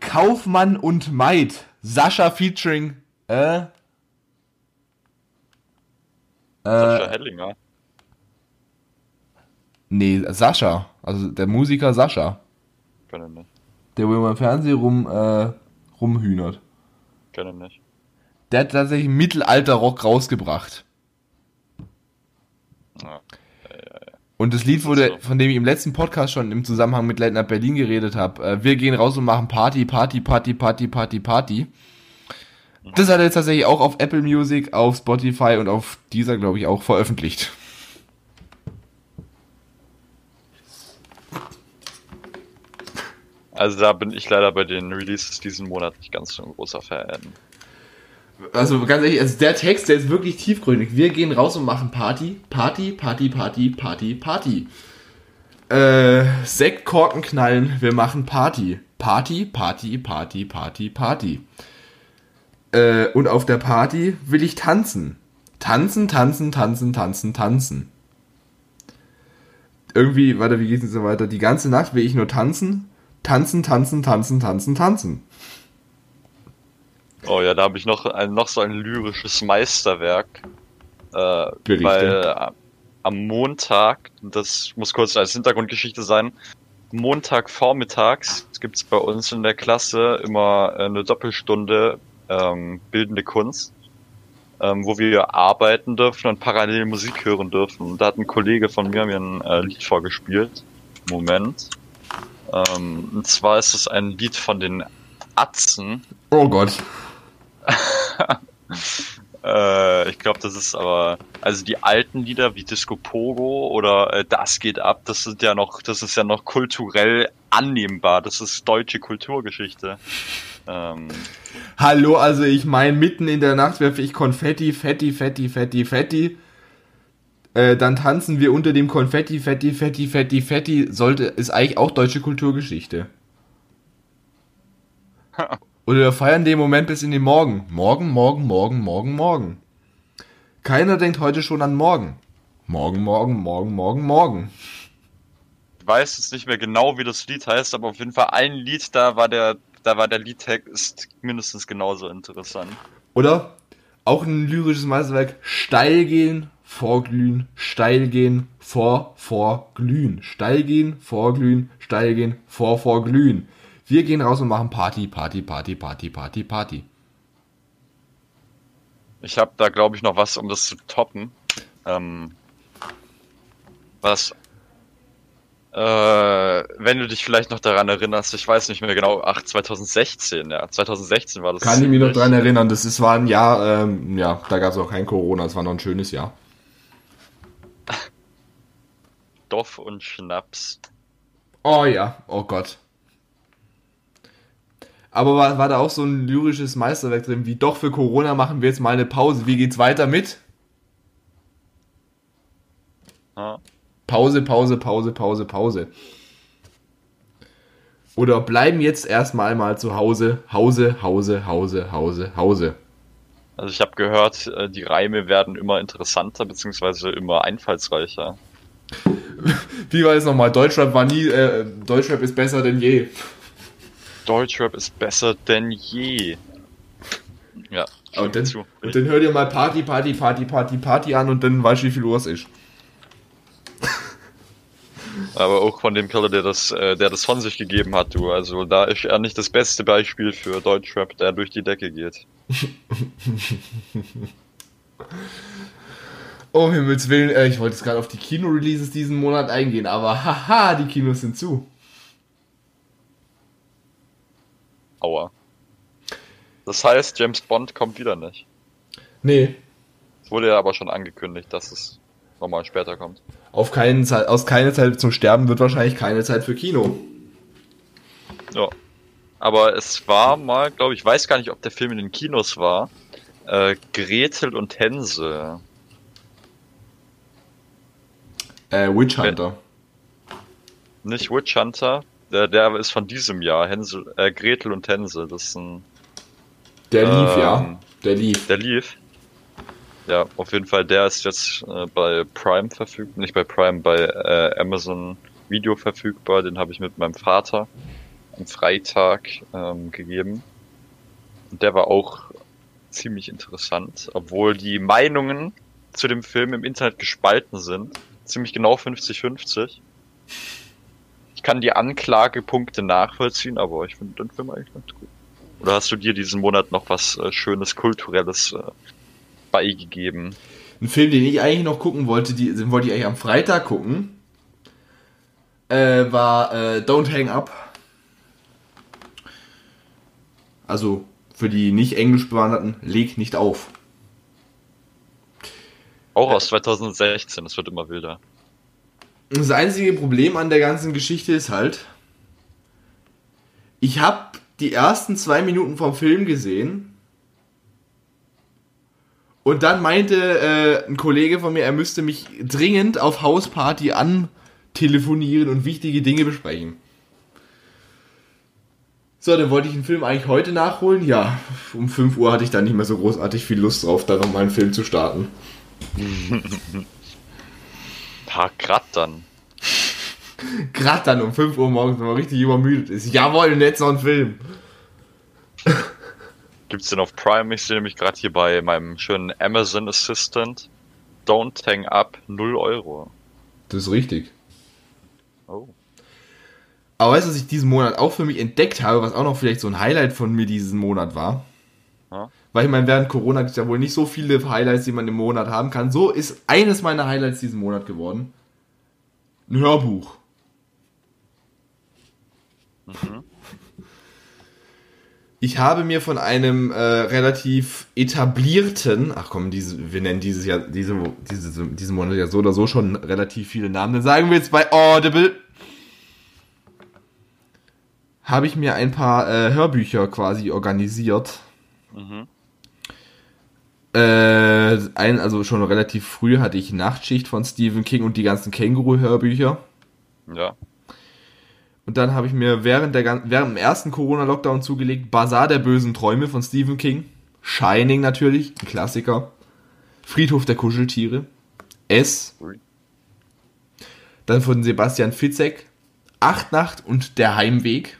Kaufmann und Maid. Sascha featuring äh, Sascha äh, Hellinger. Nee, Sascha. Also der Musiker Sascha. Kenn ich nicht. Der wo immer im Fernsehen rum, äh, rumhühnert. Kenn ich nicht. Der hat tatsächlich Mittelalter-Rock rausgebracht. Ja. Und das Lied wurde, von dem ich im letzten Podcast schon im Zusammenhang mit Night Berlin geredet habe, äh, wir gehen raus und machen Party, Party, Party, Party, Party, Party. Das hat er jetzt tatsächlich auch auf Apple Music, auf Spotify und auf dieser, glaube ich, auch veröffentlicht. Also da bin ich leider bei den Releases diesen Monat nicht ganz so ein großer Fan. Also ganz ehrlich, also der Text, der ist wirklich tiefgründig. Wir gehen raus und machen Party, Party, Party, Party, Party, Party. Äh, Sektkorken knallen, wir machen Party. Party, Party, Party, Party, Party. Äh, und auf der Party will ich tanzen. Tanzen, tanzen, tanzen, tanzen, tanzen. Irgendwie, warte, wie geht's denn so weiter? Die ganze Nacht will ich nur tanzen. Tanzen, tanzen, tanzen, tanzen, tanzen. Oh ja, da habe ich noch, ein, noch so ein lyrisches Meisterwerk. Äh, weil äh, am Montag, das muss kurz als Hintergrundgeschichte sein, Montag vormittags gibt es bei uns in der Klasse immer eine Doppelstunde ähm, bildende Kunst, ähm, wo wir arbeiten dürfen und parallel Musik hören dürfen. Und da hat ein Kollege von mir mir ein äh, Lied vorgespielt. Moment. Ähm, und zwar ist es ein Lied von den Atzen. Oh Gott. [LAUGHS] äh, ich glaube, das ist aber, also die alten Lieder wie Disco Pogo oder äh, Das geht ab, das sind ja noch, das ist ja noch kulturell annehmbar. Das ist deutsche Kulturgeschichte. Ähm, Hallo, also ich meine, mitten in der Nacht werfe ich Konfetti, Fetti, Fetti, Fetti, Fetti. Äh, dann tanzen wir unter dem Konfetti, Fetti, Fetti, Fetti, Fetti. Sollte, ist eigentlich auch deutsche Kulturgeschichte. [LAUGHS] Oder wir feiern den Moment bis in den Morgen. Morgen, morgen, morgen, morgen, morgen. Keiner denkt heute schon an morgen. Morgen, morgen, morgen, morgen, morgen. Ich weiß jetzt nicht mehr genau, wie das Lied heißt, aber auf jeden Fall ein Lied, da war der da war der Liedtext mindestens genauso interessant. Oder? Auch ein lyrisches Meisterwerk. Steil gehen, vorglühen, steil gehen, vor, vorglühen. Steil gehen, vorglühen, steil gehen, vor, vorglühen. Wir gehen raus und machen Party, Party, Party, Party, Party, Party. Ich habe da, glaube ich, noch was, um das zu toppen. Ähm, was äh, wenn du dich vielleicht noch daran erinnerst, ich weiß nicht mehr genau, ach, 2016, ja, 2016 war das. Kann ich mich noch daran erinnern, das ist, war ein Jahr, ähm, ja, da gab es auch kein Corona, es war noch ein schönes Jahr. [LAUGHS] Doff und Schnaps. Oh ja, oh Gott. Aber war, war da auch so ein lyrisches Meisterwerk drin, wie doch für Corona machen wir jetzt mal eine Pause. Wie geht's weiter mit? Ja. Pause, Pause, Pause, Pause, Pause. Oder bleiben jetzt erstmal mal zu Hause, Hause, Hause, Hause, Hause, Hause. Also ich habe gehört, äh, die Reime werden immer interessanter bzw. immer einfallsreicher. Wie war es nochmal? Deutschrap war nie, äh, Deutschrap ist besser denn je. Deutschrap ist besser denn je. Ja. Und dann, und dann hör dir mal Party, Party, Party, Party, Party an und dann weißt du, wie viel Uhr es ist. [LAUGHS] Aber auch von dem Kerl, der das, äh, der das von sich gegeben hat, du. Also da ist er nicht das beste Beispiel für Deutschrap, der durch die Decke geht. [LAUGHS] oh Himmels Willen, äh, ich wollte jetzt gerade auf die Kino-Releases diesen Monat eingehen, aber haha, die Kinos sind zu. Aua. Das heißt, James Bond kommt wieder nicht. Nee. Es wurde ja aber schon angekündigt, dass es nochmal später kommt. Auf keinen Zeit, aus keine Zeit zum Sterben wird wahrscheinlich keine Zeit für Kino. Ja. Aber es war mal, glaube ich, weiß gar nicht, ob der Film in den Kinos war. Äh, Gretel und Hänsel. Äh, Witch Hunter. Nicht Witch Hunter. Der, der ist von diesem Jahr. Hänsel, äh, Gretel und Hänsel. Das ist ein. Der lief, ähm, ja. Der lief. Der lief. Ja, auf jeden Fall. Der ist jetzt äh, bei Prime verfügbar. Nicht bei Prime, bei äh, Amazon Video verfügbar. Den habe ich mit meinem Vater am Freitag ähm, gegeben. Und der war auch ziemlich interessant, obwohl die Meinungen zu dem Film im Internet gespalten sind. Ziemlich genau 50-50. Ich kann die Anklagepunkte nachvollziehen, aber ich finde den Film eigentlich ganz gut. Oder hast du dir diesen Monat noch was äh, Schönes, Kulturelles äh, beigegeben? Ein Film, den ich eigentlich noch gucken wollte, die, den wollte ich eigentlich am Freitag gucken, äh, war äh, Don't Hang Up. Also für die nicht englisch bewanderten, leg nicht auf. Auch aus 2016, es wird immer wilder. Das einzige Problem an der ganzen Geschichte ist halt, ich habe die ersten zwei Minuten vom Film gesehen und dann meinte äh, ein Kollege von mir, er müsste mich dringend auf Hausparty antelefonieren und wichtige Dinge besprechen. So, dann wollte ich den Film eigentlich heute nachholen. Ja, um 5 Uhr hatte ich dann nicht mehr so großartig viel Lust drauf, da nochmal einen Film zu starten. [LAUGHS] Paar grad dann. Um 5 Uhr morgens, wenn man richtig übermüdet ist. Jawohl, und jetzt noch ein Film. Gibt's den auf Prime? Ich sehe nämlich gerade hier bei meinem schönen Amazon Assistant. Don't hang up, 0 Euro. Das ist richtig. Oh. Aber weißt du, was ich diesen Monat auch für mich entdeckt habe, was auch noch vielleicht so ein Highlight von mir diesen Monat war? Weil ich meine, während Corona gibt es ja wohl nicht so viele Highlights, die man im Monat haben kann. So ist eines meiner Highlights diesen Monat geworden. Ein Hörbuch. Ich habe mir von einem äh, relativ etablierten, ach komm, diese, wir nennen dieses Jahr, diese, diese, diesen Monat ja so oder so schon relativ viele Namen, dann sagen wir jetzt bei Audible, habe ich mir ein paar äh, Hörbücher quasi organisiert. Mhm. Äh, ein, also schon relativ früh hatte ich Nachtschicht von Stephen King und die ganzen Känguru-Hörbücher. Ja. Und dann habe ich mir während, der, während dem ersten Corona-Lockdown zugelegt Bazar der bösen Träume von Stephen King. Shining natürlich, ein Klassiker. Friedhof der Kuscheltiere. S. Dann von Sebastian Fitzek. Achtnacht und der Heimweg.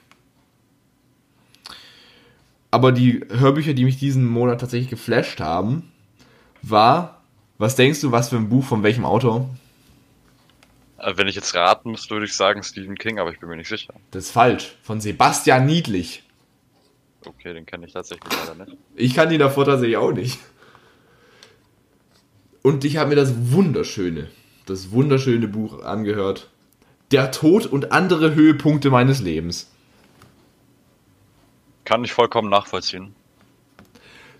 Aber die Hörbücher, die mich diesen Monat tatsächlich geflasht haben, war, was denkst du, was für ein Buch von welchem Autor? Äh, Wenn ich jetzt raten müsste, würde ich sagen Stephen King, aber ich bin mir nicht sicher. Das ist falsch. Von Sebastian Niedlich. Okay, den kenne ich tatsächlich leider nicht. Ich kann die davor tatsächlich auch nicht. Und ich habe mir das wunderschöne, das wunderschöne Buch angehört. Der Tod und andere Höhepunkte meines Lebens. Kann ich vollkommen nachvollziehen.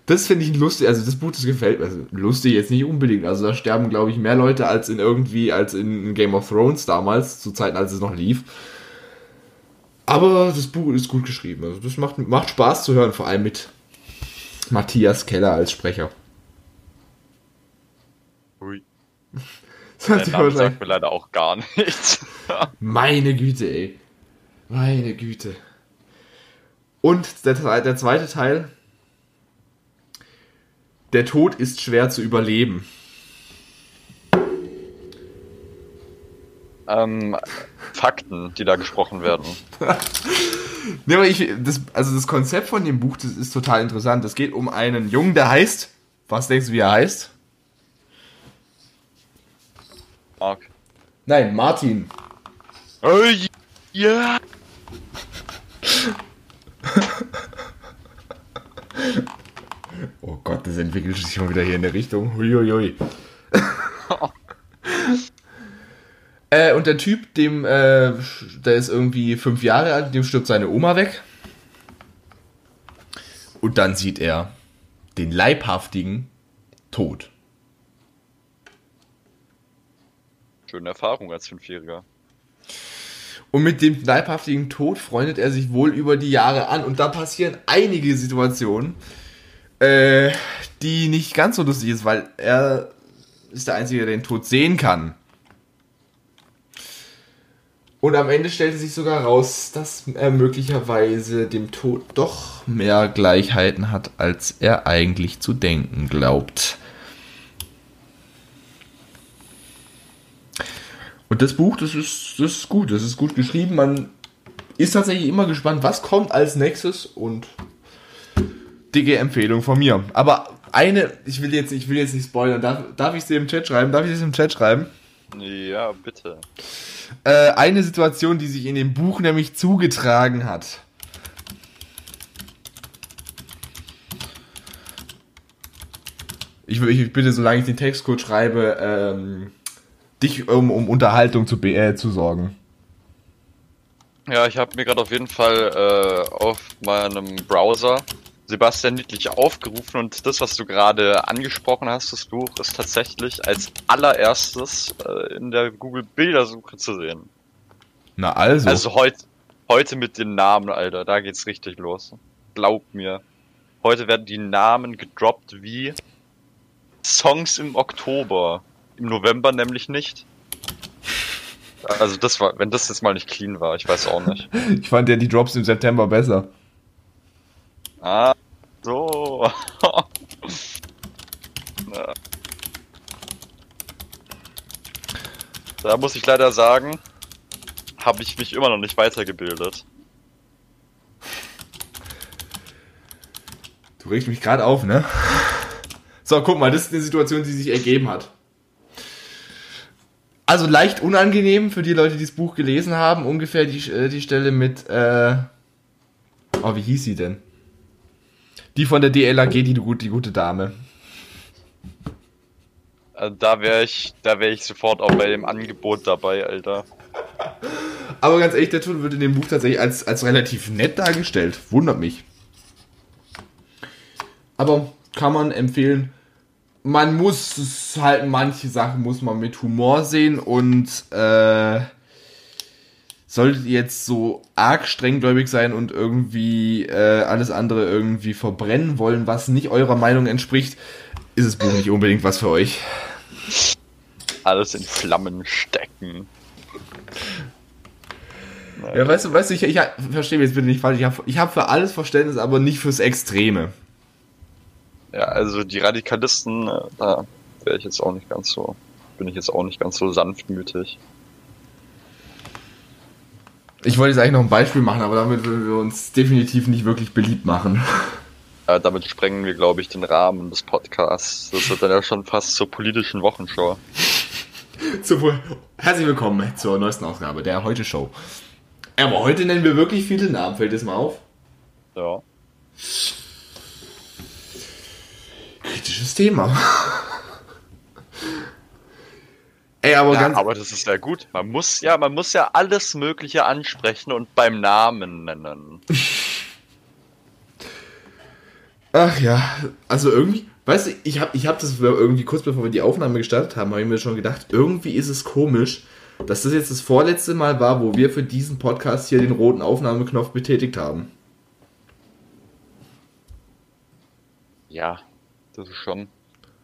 Das finde ich lustig, also das Buch, das gefällt mir. Also lustig jetzt nicht unbedingt. Also da sterben, glaube ich, mehr Leute als in irgendwie, als in Game of Thrones damals, zu Zeiten, als es noch lief. Aber das Buch ist gut geschrieben. Also das macht, macht Spaß zu hören, vor allem mit Matthias Keller als Sprecher. Ui. [LAUGHS] Das hat Der Name sagt mir leider auch gar [LAUGHS] nichts. Meine Güte, ey. Meine Güte. Und der, der zweite Teil. Der Tod ist schwer zu überleben. ähm, Fakten, die da gesprochen werden. [LAUGHS] Ne, aber ich, das, also das Konzept von dem Buch, das ist total interessant. Es geht um einen Jungen, der heißt. Was denkst du, wie er heißt? Mark. Nein, Martin. Oh, ja. [LAUGHS] [LAUGHS] Oh Gott, das entwickelt sich mal wieder hier in der Richtung. Huiuiui. [LAUGHS] äh, und der Typ, dem, äh, der ist irgendwie fünf Jahre alt, dem stirbt seine Oma weg. Und dann sieht er den leibhaftigen Tod. Schöne Erfahrung als Fünfjähriger. Und mit dem leibhaftigen Tod freundet er sich wohl über die Jahre an. Und da passieren einige Situationen, äh, die nicht ganz so lustig ist, weil er ist der Einzige, der den Tod sehen kann. Und am Ende stellte sich sogar raus, dass er möglicherweise dem Tod doch mehr Gleichheiten hat, als er eigentlich zu denken glaubt. Und das Buch, das ist, das ist gut, das ist gut geschrieben. Man ist tatsächlich immer gespannt, was kommt als nächstes und dicke Empfehlung von mir. Aber eine, ich will jetzt, ich will jetzt nicht spoilern. Darf, darf ich sie im Chat schreiben? Darf ich sie im Chat schreiben? Ja, bitte. Äh, eine Situation, die sich in dem Buch nämlich zugetragen hat. Ich, ich bitte, solange ich den Textcode schreibe, ähm, dich um, um Unterhaltung zu, äh, zu sorgen. Ja, ich habe mir gerade auf jeden Fall äh, auf meinem Browser Sebastian Niedlich aufgerufen und das, was du gerade angesprochen hast, das Buch ist tatsächlich als allererstes äh, in der Google Bildersuche zu sehen. Na also. Also heute, heute mit den Namen, Alter, da geht's richtig los. Glaub mir. Heute werden die Namen gedroppt wie Songs im Oktober. Im November nämlich nicht. Also das war, wenn das jetzt mal nicht clean war, ich weiß auch nicht. [LAUGHS] ich fand ja die Drops im September besser. Ah, so. [LAUGHS] da muss ich leider sagen, habe ich mich immer noch nicht weitergebildet. Du regst mich gerade auf, ne? So, guck mal, das ist eine Situation, die sich ergeben hat. Also leicht unangenehm für die Leute, die das Buch gelesen haben, ungefähr die, äh, die Stelle mit, äh, oh, wie hieß sie denn? Die von der DLAG, die, die, die gute Dame. Also da wäre ich, da wäre ich sofort auch bei dem Angebot dabei, Alter. Aber ganz ehrlich, der Ton wird in dem Buch tatsächlich als, als relativ nett dargestellt. Wundert mich. Aber kann man empfehlen. Man muss es halt, manche Sachen muss man mit Humor sehen und äh, solltet ihr jetzt so arg strenggläubig sein und irgendwie äh, alles andere irgendwie verbrennen wollen, was nicht eurer Meinung entspricht, ist das Buch nicht unbedingt was für euch. Alles in Flammen stecken. Ja, weißt du, weißt du, ich, ich, ich verstehe mich jetzt bitte nicht falsch. Ich habe ich hab für alles Verständnis, aber nicht fürs Extreme. Ja, also die Radikalisten, äh, da wäre ich jetzt auch nicht ganz so, bin ich jetzt auch nicht ganz so sanftmütig. Ich wollte jetzt eigentlich noch ein Beispiel machen, aber damit würden wir uns definitiv nicht wirklich beliebt machen. [LAUGHS] Ja, damit sprengen wir, glaube ich, den Rahmen des Podcasts. Das wird dann ja schon fast zur politischen Wochenshow. [LAUGHS] Herzlich willkommen zur neuesten Ausgabe der Heute Show. Aber heute nennen wir wirklich viele Namen. Fällt das mal auf? Ja. Kritisches Thema. [LAUGHS] Ey, aber ja, aber das ist ja gut. Man muss ja, man muss ja alles Mögliche ansprechen und beim Namen nennen. [LAUGHS] Ach ja, also irgendwie, weißt du, ich habe ich hab das irgendwie kurz bevor wir die Aufnahme gestartet haben, habe ich mir schon gedacht, irgendwie ist es komisch, dass das jetzt das vorletzte Mal war, wo wir für diesen Podcast hier den roten Aufnahmeknopf betätigt haben. Ja, das ist schon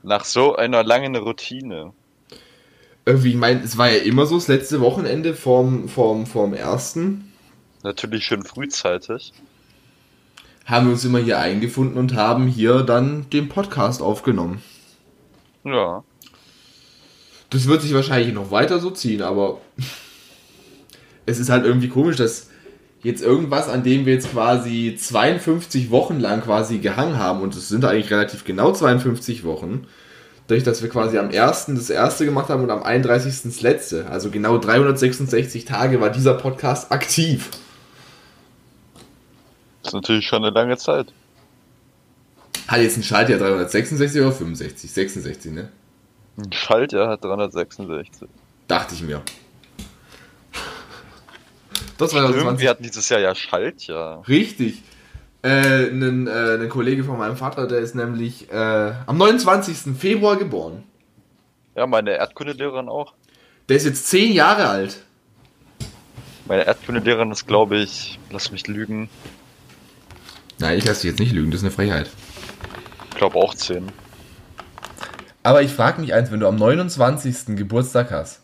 nach so einer langen Routine. Irgendwie, ich meine, es war ja immer so, das letzte Wochenende vorm, vorm, vorm ersten. Natürlich schon frühzeitig. Haben wir uns immer hier eingefunden und haben hier dann den Podcast aufgenommen. Ja. Das wird sich wahrscheinlich noch weiter so ziehen, aber [LAUGHS] es ist halt irgendwie komisch, dass jetzt irgendwas, an dem wir jetzt quasi 52 Wochen lang quasi gehangen haben, und es sind eigentlich relativ genau 52 Wochen, dadurch, dass wir quasi am 1. das erste gemacht haben und am 31. das letzte. Also genau 366 Tage war dieser Podcast aktiv. Das ist natürlich schon eine lange Zeit. Hat jetzt ein Schaltjahr 366 oder 65? 66, ne? Ein Schaltjahr hat 366. Dachte ich mir. Das war Stimmt, wir hatten dieses Jahr ja Schaltjahr. Richtig. Äh, ein, äh, ein Kollege von meinem Vater, der ist nämlich äh, am 29. Februar geboren. Ja, meine Erdkundelehrerin auch. Der ist jetzt 10 Jahre alt. Meine Erdkundelehrerin ist, glaube ich, lass mich lügen. Nein, ich lasse dich jetzt nicht lügen, das ist eine Frechheit. Ich glaube auch 10. Aber ich frage mich eins, wenn du am 29. Geburtstag hast,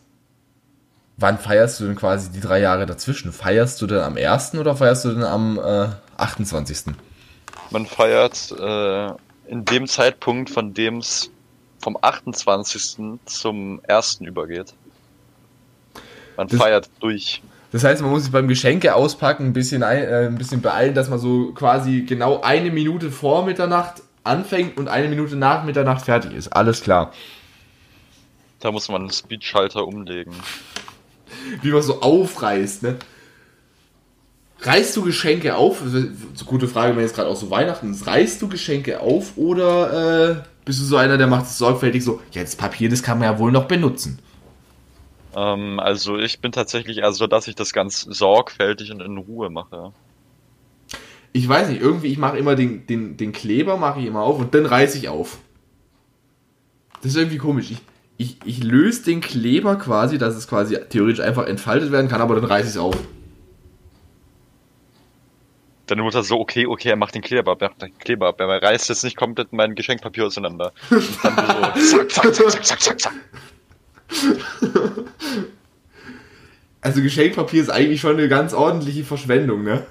wann feierst du denn quasi die drei Jahre dazwischen? Feierst du denn am 1. oder feierst du denn am äh, 28. Man feiert äh, in dem Zeitpunkt, von dem es vom 28. zum 1. übergeht. Man das, feiert durch. Das heißt, man muss sich beim Geschenke auspacken ein bisschen, äh, ein bisschen beeilen, dass man so quasi genau eine Minute vor Mitternacht anfängt und eine Minute nach Mitternacht fertig ist. Alles klar. Da muss man einen Speedschalter umlegen. Wie man so aufreißt, ne? Reißt du Geschenke auf? Eine gute Frage, wenn jetzt gerade auch so Weihnachten ist. Reißt du Geschenke auf oder äh, bist du so einer, der macht es sorgfältig so, ja, das Papier, das kann man ja wohl noch benutzen? Ähm, also ich bin tatsächlich eher so, dass ich das ganz sorgfältig und in Ruhe mache. Ich weiß nicht, irgendwie, ich mache immer den, den, den Kleber, mache ich immer auf und dann reiße ich auf. Das ist irgendwie komisch. Ich, ich, ich löse den Kleber quasi, dass es quasi theoretisch einfach entfaltet werden kann, aber dann reiße ich es auf. Deine Mutter so, okay, okay, er macht den Kleber ab, er macht den Kleber ab, er reißt jetzt nicht komplett mein Geschenkpapier auseinander. [LAUGHS] Und dann so, zack, zack, zack, zack, zack, zack. Also Geschenkpapier ist eigentlich schon eine ganz ordentliche Verschwendung, ne?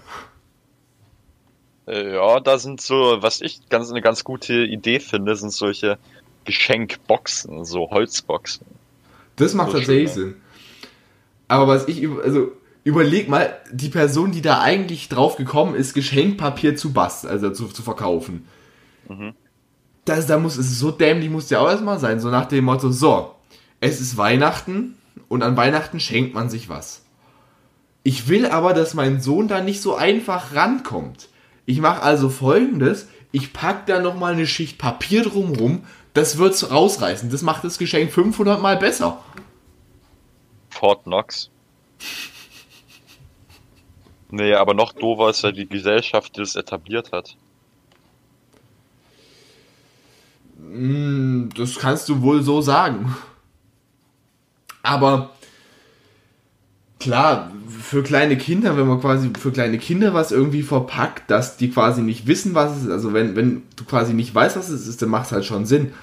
Äh, ja, da sind so, was ich ganz eine ganz gute Idee finde, sind solche Geschenkboxen, so Holzboxen. Das macht so tatsächlich schön, Sinn. Aber was ich, also überleg mal, die Person, die da eigentlich drauf gekommen ist, Geschenkpapier zu basteln, also zu, zu verkaufen. Mhm. Das, da muss es so dämlich muss der auch erstmal sein, so nach dem Motto, so, es ist Weihnachten und an Weihnachten schenkt man sich was. Ich will aber, dass mein Sohn da nicht so einfach rankommt. Ich mache also folgendes, ich pack da nochmal eine Schicht Papier drumrum, das wird's rausreißen, das macht das Geschenk 500 mal besser. Fort Knox. Nee, aber noch doofer ist ja die Gesellschaft, die das etabliert hat. Hm, das kannst du wohl so sagen. Aber klar, für kleine Kinder, wenn man quasi für kleine Kinder was irgendwie verpackt, dass die quasi nicht wissen, was es ist, also wenn, wenn du quasi nicht weißt, was es ist, dann macht es halt schon Sinn,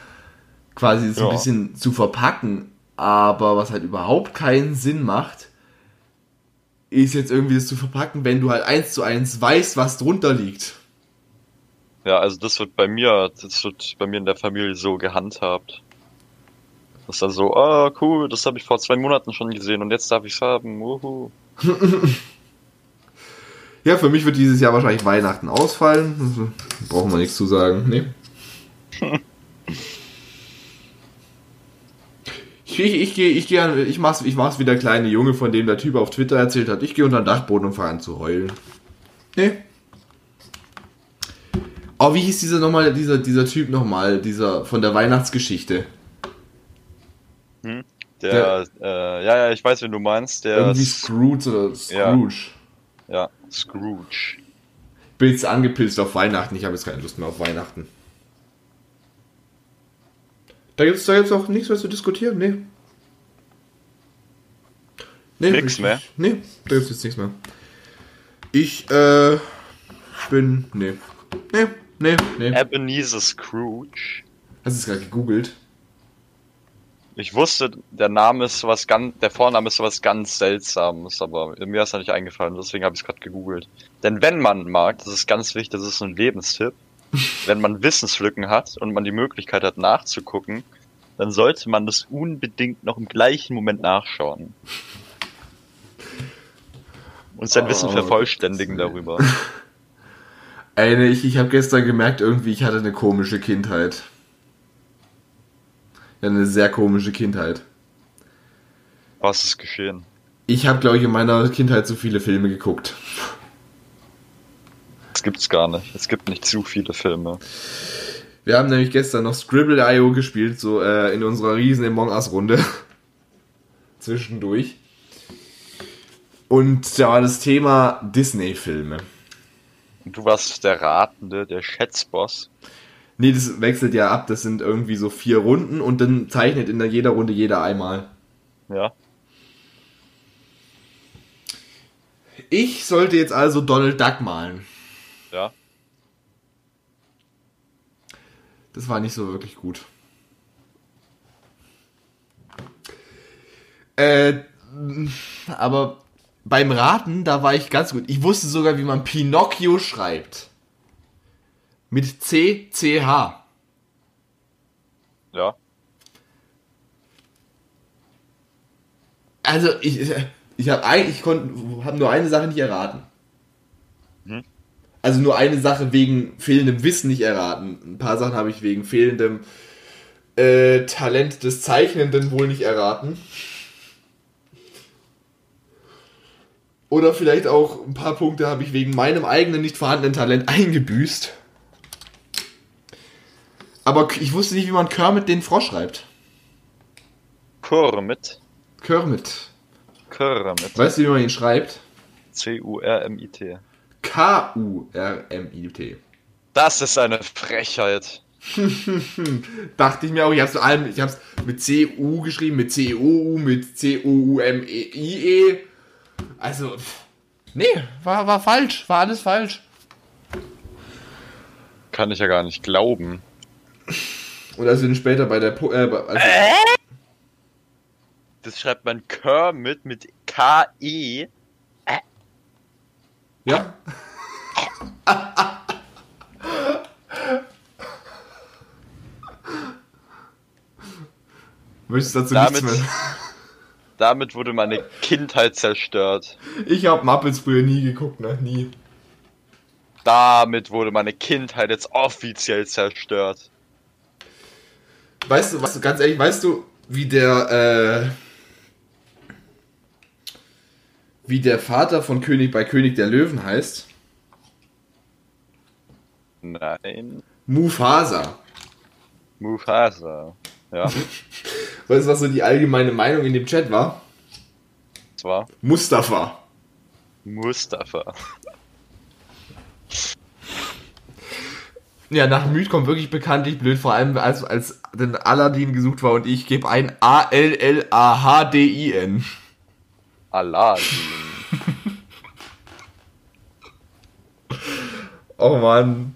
quasi es ja. ein bisschen zu verpacken. Aber was halt überhaupt keinen Sinn macht, ist jetzt irgendwie das zu verpacken, wenn du halt eins zu eins weißt, was drunter liegt. Ja, also das wird bei mir, das wird bei mir in der Familie so gehandhabt. Das ist dann so, ah, oh, cool, das habe ich vor zwei Monaten schon gesehen und jetzt darf ich es haben. Uhu. [LAUGHS] ja, für mich wird dieses Jahr wahrscheinlich Weihnachten ausfallen. Also, brauchen wir nichts zu sagen. Nee. [LAUGHS] Ich, ich, ich gehe, ich gehe, ich mach's, ich mach's wie der kleine Junge, von dem der Typ auf Twitter erzählt hat. Ich gehe unter den Dachboden und fange an zu heulen. Nee. Oh, wie hieß dieser nochmal, dieser, dieser Typ nochmal, dieser von der Weihnachtsgeschichte? Hm? Der, der äh, ja, ja, ich weiß, wen du meinst. Der irgendwie Scrooge oder Scrooge. Ja, ja Scrooge. Bin jetzt angepilzt auf Weihnachten. Ich habe jetzt keine Lust mehr auf Weihnachten. Da gibt es da jetzt auch nichts mehr zu diskutieren? Nee. Nee, Nix mehr? Nee, da gibt es jetzt nichts mehr. Ich, äh, bin, nee. Nee, nee, nee. Ebenezer Scrooge. Hast du es gerade gegoogelt? Ich wusste, der Name ist was ganz, der Vorname ist was ganz Seltsames, aber mir ist er nicht eingefallen, deswegen habe ich es gerade gegoogelt. Denn wenn man mag, das ist ganz wichtig, das ist ein Lebenstipp, [LAUGHS] wenn man Wissenslücken hat und man die Möglichkeit hat nachzugucken, dann sollte man das unbedingt noch im gleichen Moment nachschauen. Und sein oh, Wissen vervollständigen darüber. [LAUGHS] Ey, ich, ich habe gestern gemerkt, irgendwie, ich hatte eine komische Kindheit. Ja, eine sehr komische Kindheit. Was ist geschehen? Ich habe, glaube ich, in meiner Kindheit so viele Filme geguckt. Das gibt's gar nicht. Es gibt nicht zu viele Filme. Wir haben nämlich gestern noch Scribble.io gespielt, so äh, in unserer riesen Among Us-Runde. [LAUGHS] Zwischendurch. Und da war das Thema Disney-Filme. Du warst der Ratende, der Schätzboss. Nee, das wechselt ja ab. Das sind irgendwie so vier Runden und dann zeichnet in jeder Runde jeder einmal. Ja. Ich sollte jetzt also Donald Duck malen. Ja. Das war nicht so wirklich gut. Äh, aber beim Raten, da war ich ganz gut. Ich wusste sogar, wie man Pinocchio schreibt. Mit C, C, H. Ja. Also, ich, ich habe eigentlich, konnte, habe nur eine Sache nicht erraten. Hm? Also nur eine Sache wegen fehlendem Wissen nicht erraten. Ein paar Sachen habe ich wegen fehlendem äh, Talent des Zeichnenden wohl nicht erraten. Oder vielleicht auch ein paar Punkte habe ich wegen meinem eigenen nicht vorhandenen Talent eingebüßt. Aber ich wusste nicht, wie man Kermit den Frosch schreibt. Kermit. Kermit. Kermit. Weißt du, wie man ihn schreibt? C-U-R-M-I-T. K-U-R-M-I-T. Das ist eine Frechheit. [LAUGHS] Dachte ich mir auch, ich hab's, allem, ich hab's mit C-U geschrieben, mit C-O-U, mit C-O-U-M-I-E. Also, nee, war, war falsch, war alles falsch. Kann ich ja gar nicht glauben. Und als wir dann später bei der... Po äh, also, Das schreibt man Kermit mit K-E. ja. Möchtest du dazu Damit- nichts mehr? Damit wurde meine Kindheit zerstört. Ich hab Muppets früher nie geguckt, ne? Nie. Damit wurde meine Kindheit jetzt offiziell zerstört. Weißt du, weißt du, ganz ehrlich, weißt du, wie der, äh, wie der Vater von König bei König der Löwen heißt? Nein. Mufasa. Mufasa. Ja, [LAUGHS] Weißt du, was so die allgemeine Meinung in dem Chat war? das war Mustafa. Mustafa. Ja, nach Müd kommt wirklich bekanntlich blöd, vor allem als, als den Aladdin gesucht war und ich gebe ein A-L-L-A-H-D-I-N. [LAUGHS] Aladdin. Oh Mann.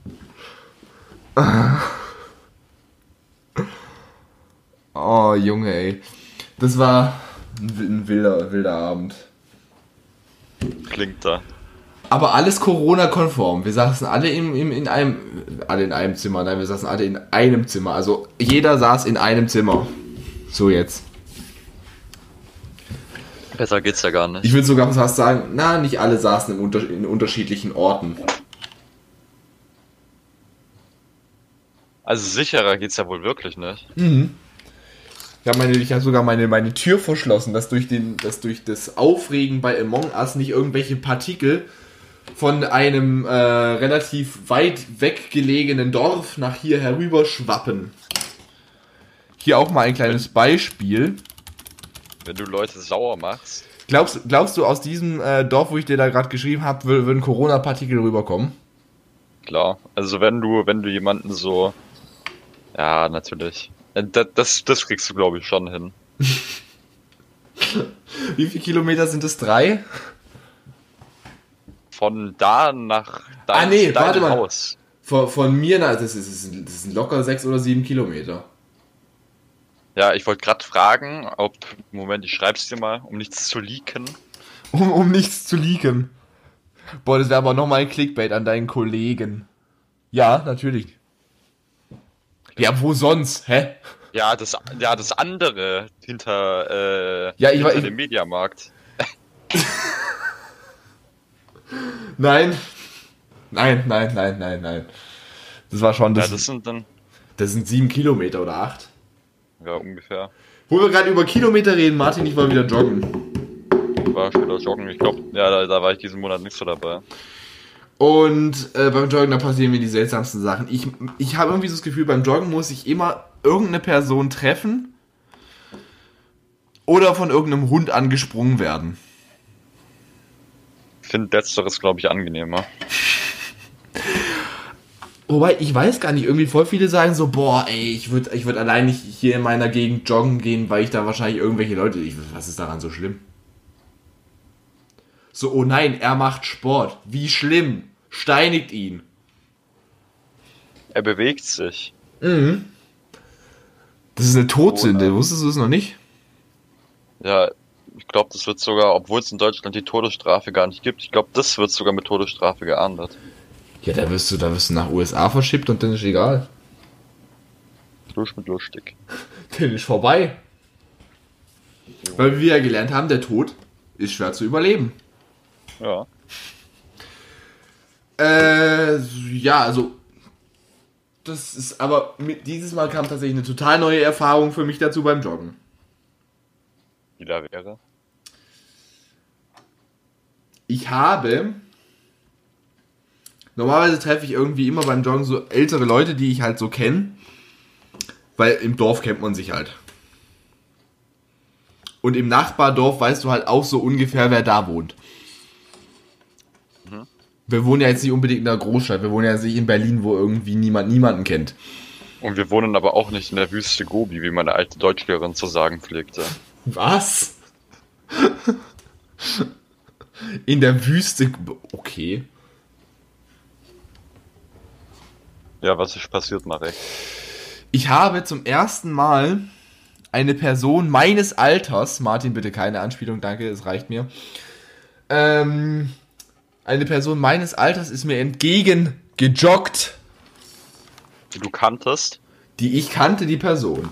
Oh, Junge, ey. Das war ein wilder, wilder Abend. Klingt da. Aber alles Corona-konform. Wir saßen alle im, im, in einem, alle in einem Zimmer. Nein, wir saßen alle in einem Zimmer. Also jeder saß in einem Zimmer. So jetzt. Besser geht's ja gar nicht. Ich würde sogar fast sagen, na, nicht alle saßen in, unter, in unterschiedlichen Orten. Also sicherer geht's ja wohl wirklich nicht. Ich habe meine, ich habe sogar meine, meine Tür verschlossen, dass durch, den, dass durch das Aufregen bei Among Us nicht irgendwelche Partikel von einem äh, relativ weit weggelegenen Dorf nach hier herüber schwappen. Hier auch mal ein kleines Beispiel. Wenn du Leute sauer machst. Glaubst, glaubst du, aus diesem äh, Dorf, wo ich dir da gerade geschrieben habe, würden Corona-Partikel rüberkommen? Klar. Also wenn du, wenn du jemanden so. Ja, natürlich. Äh, Das, das, das kriegst du, glaube ich, schon hin. [LAUGHS] Wie viele Kilometer sind es? Drei? Von da nach dein, Ah, nee, warte mal. Haus. Von, von mir, na, das, ist, das, sind, locker sechs oder sieben Kilometer. Ja, ich wollte gerade fragen, ob. Moment, ich schreib's dir mal, um nichts zu leaken. Um, um nichts zu leaken. Boah, das wäre aber nochmal ein Clickbait an deinen Kollegen. Ja, natürlich. Ja, wo sonst? Hä? Ja, das, ja, das andere hinter, äh, Ja, ich hinter war- ich- dem Mediamarkt. [LAUGHS] Nein. Nein, nein, nein, nein, nein. Das war schon, Ja, das, das sind dann. das sind sieben Kilometer oder acht. Ja, ungefähr. Wo wir gerade über Kilometer reden, Martin, ich war wieder joggen. War schon wieder joggen. Ich glaube, ja, da, da, war ich diesen Monat nicht so dabei. Und äh, beim Joggen, da passieren mir die seltsamsten Sachen. Ich, ich habe irgendwie so das Gefühl, beim Joggen muss ich immer irgendeine Person treffen oder von irgendeinem Hund angesprungen werden. Ich finde letzteres, glaube ich, angenehmer. [LAUGHS] Wobei, ich weiß gar nicht, irgendwie voll viele sagen so, boah, ey, ich würde ich würd allein nicht hier in meiner Gegend joggen gehen, weil ich da wahrscheinlich irgendwelche Leute, ich, was ist daran so schlimm? So, oh nein, er macht Sport. Wie schlimm. Steinigt ihn. Er bewegt sich. Mhm. Das ist eine Todsünde, oh wusstest du es noch nicht? Ja, ich glaube, das wird sogar, obwohl es in Deutschland die Todesstrafe gar nicht gibt, ich glaube, das wird sogar mit Todesstrafe geahndet. Ja, da wirst du, da wirst du nach USA verschippt und dann ist egal. Durch mit lustig. [LAUGHS] dann ist vorbei. Weil wir ja gelernt haben, der Tod ist schwer zu überleben. Ja. Äh, ja, also. Das ist aber mit, dieses Mal kam tatsächlich eine total neue Erfahrung für mich dazu beim Joggen. Die da wäre? Ich habe Normalerweise treffe ich irgendwie immer beim Joggen so ältere Leute, die ich halt so kenne. Weil im Dorf kennt man sich halt. Und im Nachbardorf weißt du halt auch so ungefähr, wer da wohnt. Mhm. Wir wohnen ja jetzt nicht unbedingt in einer Großstadt. Wir wohnen ja jetzt nicht in Berlin, wo irgendwie niemand niemanden kennt. Und wir wohnen aber auch nicht in der Wüste Gobi, wie meine alte Deutschlehrerin zu sagen pflegte. Was? [LAUGHS] in der Wüste. Okay. Ja, was ist passiert, Marek? Ich habe zum ersten Mal eine Person meines Alters, Martin, bitte keine Anspielung, danke, es reicht mir. Ähm, eine Person meines Alters ist mir entgegengejoggt. Die du kanntest? Die ich kannte, die Person.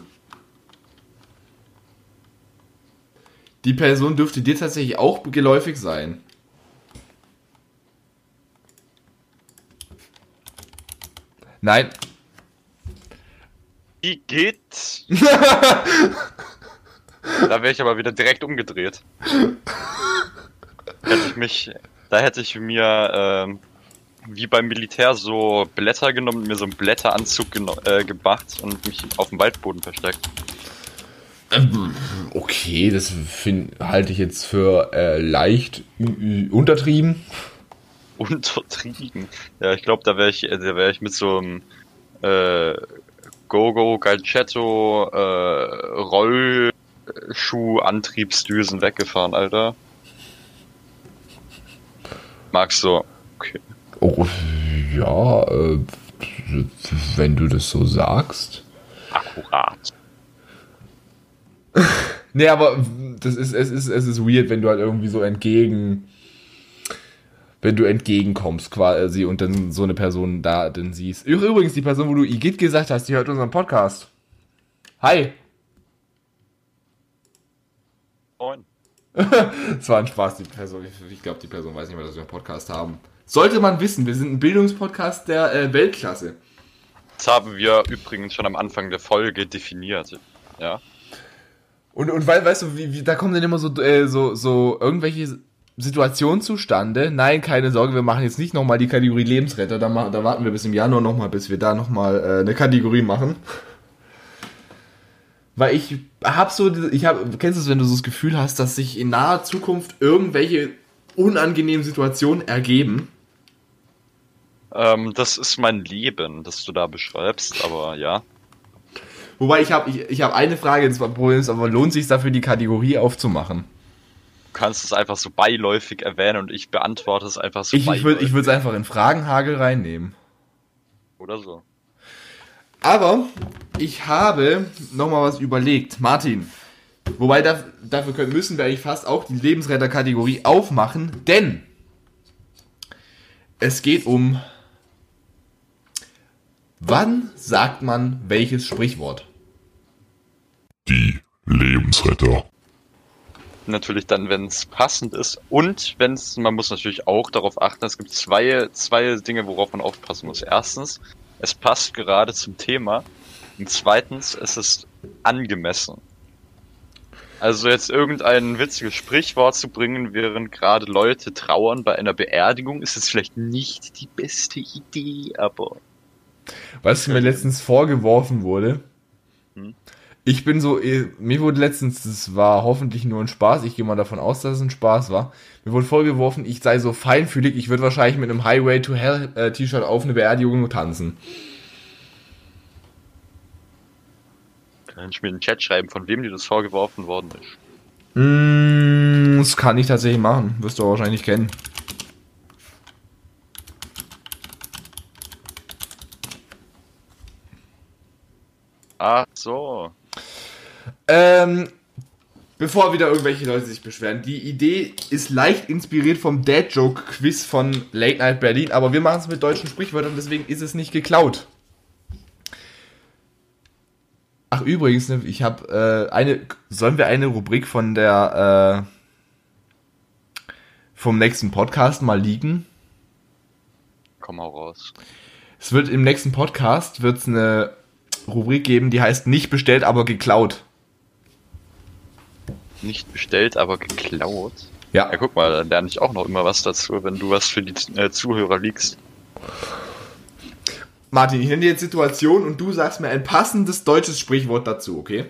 Die Person dürfte dir tatsächlich auch geläufig sein. Nein. Wie geht? [LAUGHS] da wäre ich aber wieder direkt umgedreht. hätte ich mich, da hätte ich mir ähm, wie beim Militär so Blätter genommen, mir so einen Blätteranzug äh, gemacht und mich auf dem Waldboden versteckt. Okay, das find, halte ich jetzt für äh, leicht untertrieben untertrieben. Ja, ich glaube, da wäre ich, äh, da wäre ich mit so einem äh, Gogo Galcetto äh, Rollschuh-Antriebsdüsen weggefahren, Alter. Magst du? Okay. Oh, ja, äh, wenn du das so sagst. Akkurat. [LAUGHS] nee, aber das ist, es ist, es ist weird, wenn du halt irgendwie so entgegen wenn du entgegenkommst quasi und dann so eine Person da dann siehst. Übrigens, die Person, wo du Igitt gesagt hast, die hört unseren Podcast. Hi. Moin. [LAUGHS] Es war ein Spaß, die Person. Ich, glaube, die Person weiß nicht mehr, dass wir einen Podcast haben. Sollte man wissen, wir sind ein Bildungspodcast der äh, Weltklasse. Das haben wir übrigens schon am Anfang der Folge definiert. Ja. Und, und weil, weißt du, wie, wie, da kommen dann immer so, äh, so, so irgendwelche Situation zustande. Nein, keine Sorge, wir machen jetzt nicht nochmal die Kategorie Lebensretter. Da, da warten wir bis im Januar nochmal, bis wir da nochmal äh, eine Kategorie machen. Weil ich hab so, ich hab, kennst du es, wenn du so das Gefühl hast, dass sich in naher Zukunft irgendwelche unangenehmen Situationen ergeben? Ähm, das ist mein Leben, das du da beschreibst, aber ja. Wobei ich habe ich, ich hab eine Frage, das Problem ist, aber lohnt sich dafür, die Kategorie aufzumachen? kannst es einfach so beiläufig erwähnen und ich beantworte es einfach so Ich, ich würde es einfach in Fragenhagel reinnehmen. Oder so. Aber ich habe nochmal was überlegt. Martin, wobei da, dafür können, müssen wir eigentlich fast auch die Lebensretter-Kategorie aufmachen, denn es geht um wann sagt man welches Sprichwort? Die Lebensretter natürlich dann, wenn es passend ist. Und wenn es, man muss natürlich auch darauf achten, es gibt zwei, zwei Dinge, worauf man aufpassen muss. Erstens, es passt gerade zum Thema. Und zweitens, es ist angemessen. Also jetzt irgendein witziges Sprichwort zu bringen, während gerade Leute trauern bei einer Beerdigung, ist jetzt vielleicht nicht die beste Idee, aber. Was mir letztens vorgeworfen wurde, hm? ich bin so, eh, mir wurde letztens, das war hoffentlich nur ein Spaß, ich gehe mal davon aus, dass es ein Spaß war, mir wurde vorgeworfen, ich sei so feinfühlig, ich würde wahrscheinlich mit einem Highway to Hell äh, T-Shirt auf eine Beerdigung tanzen. Kann ich mir in den Chat schreiben, von wem dir das vorgeworfen worden ist? Mm, das kann ich tatsächlich machen. Wirst du wahrscheinlich kennen. Ach so. Ähm, bevor wieder irgendwelche Leute sich beschweren, die Idee ist leicht inspiriert vom Dad Joke Quiz von Late Night Berlin, aber wir machen es mit deutschen Sprichwörtern, deswegen ist es nicht geklaut. Ach übrigens, ne, ich habe äh, eine. Sollen wir eine Rubrik von der äh, vom nächsten Podcast mal liegen? Komm mal raus. Es wird im nächsten Podcast wird's eine Rubrik geben, die heißt nicht bestellt, aber geklaut. Nicht bestellt, aber geklaut. Ja. Ja, guck mal, dann lerne ich auch noch immer was dazu, wenn du was für die äh, Zuhörer liegst. Martin, ich nenne dir jetzt Situation und du sagst mir ein passendes deutsches Sprichwort dazu, okay?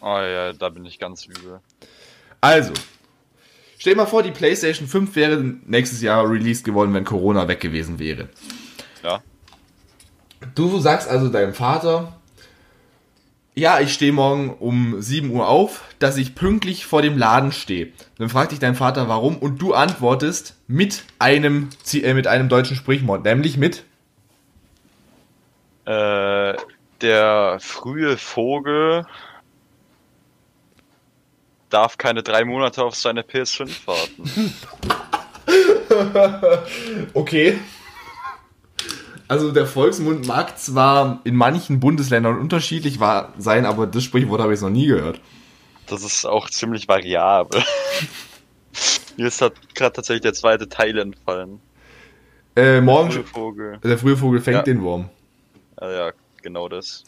Oh ja, da bin ich ganz übel. Also, stell dir mal vor, die PlayStation 5 wäre nächstes Jahr released geworden, wenn Corona weg gewesen wäre. Ja. Du sagst also deinem Vater, ja, ich stehe morgen um 7 Uhr auf, dass ich pünktlich vor dem Laden stehe. Dann fragt dich dein Vater warum und du antwortest mit einem, äh, mit einem deutschen Sprichwort, nämlich mit äh, der frühe Vogel darf keine drei Monate auf seine PS5 warten. [LAUGHS] okay. Also der Volksmund mag zwar in manchen Bundesländern unterschiedlich sein, aber das Sprichwort habe ich noch nie gehört. Das ist auch ziemlich variabel. [LAUGHS] Mir ist gerade tatsächlich der zweite Teil entfallen. Äh, morgen. Der frühe Vogel, der frühe Vogel fängt ja. den Wurm. Ah ja, genau das.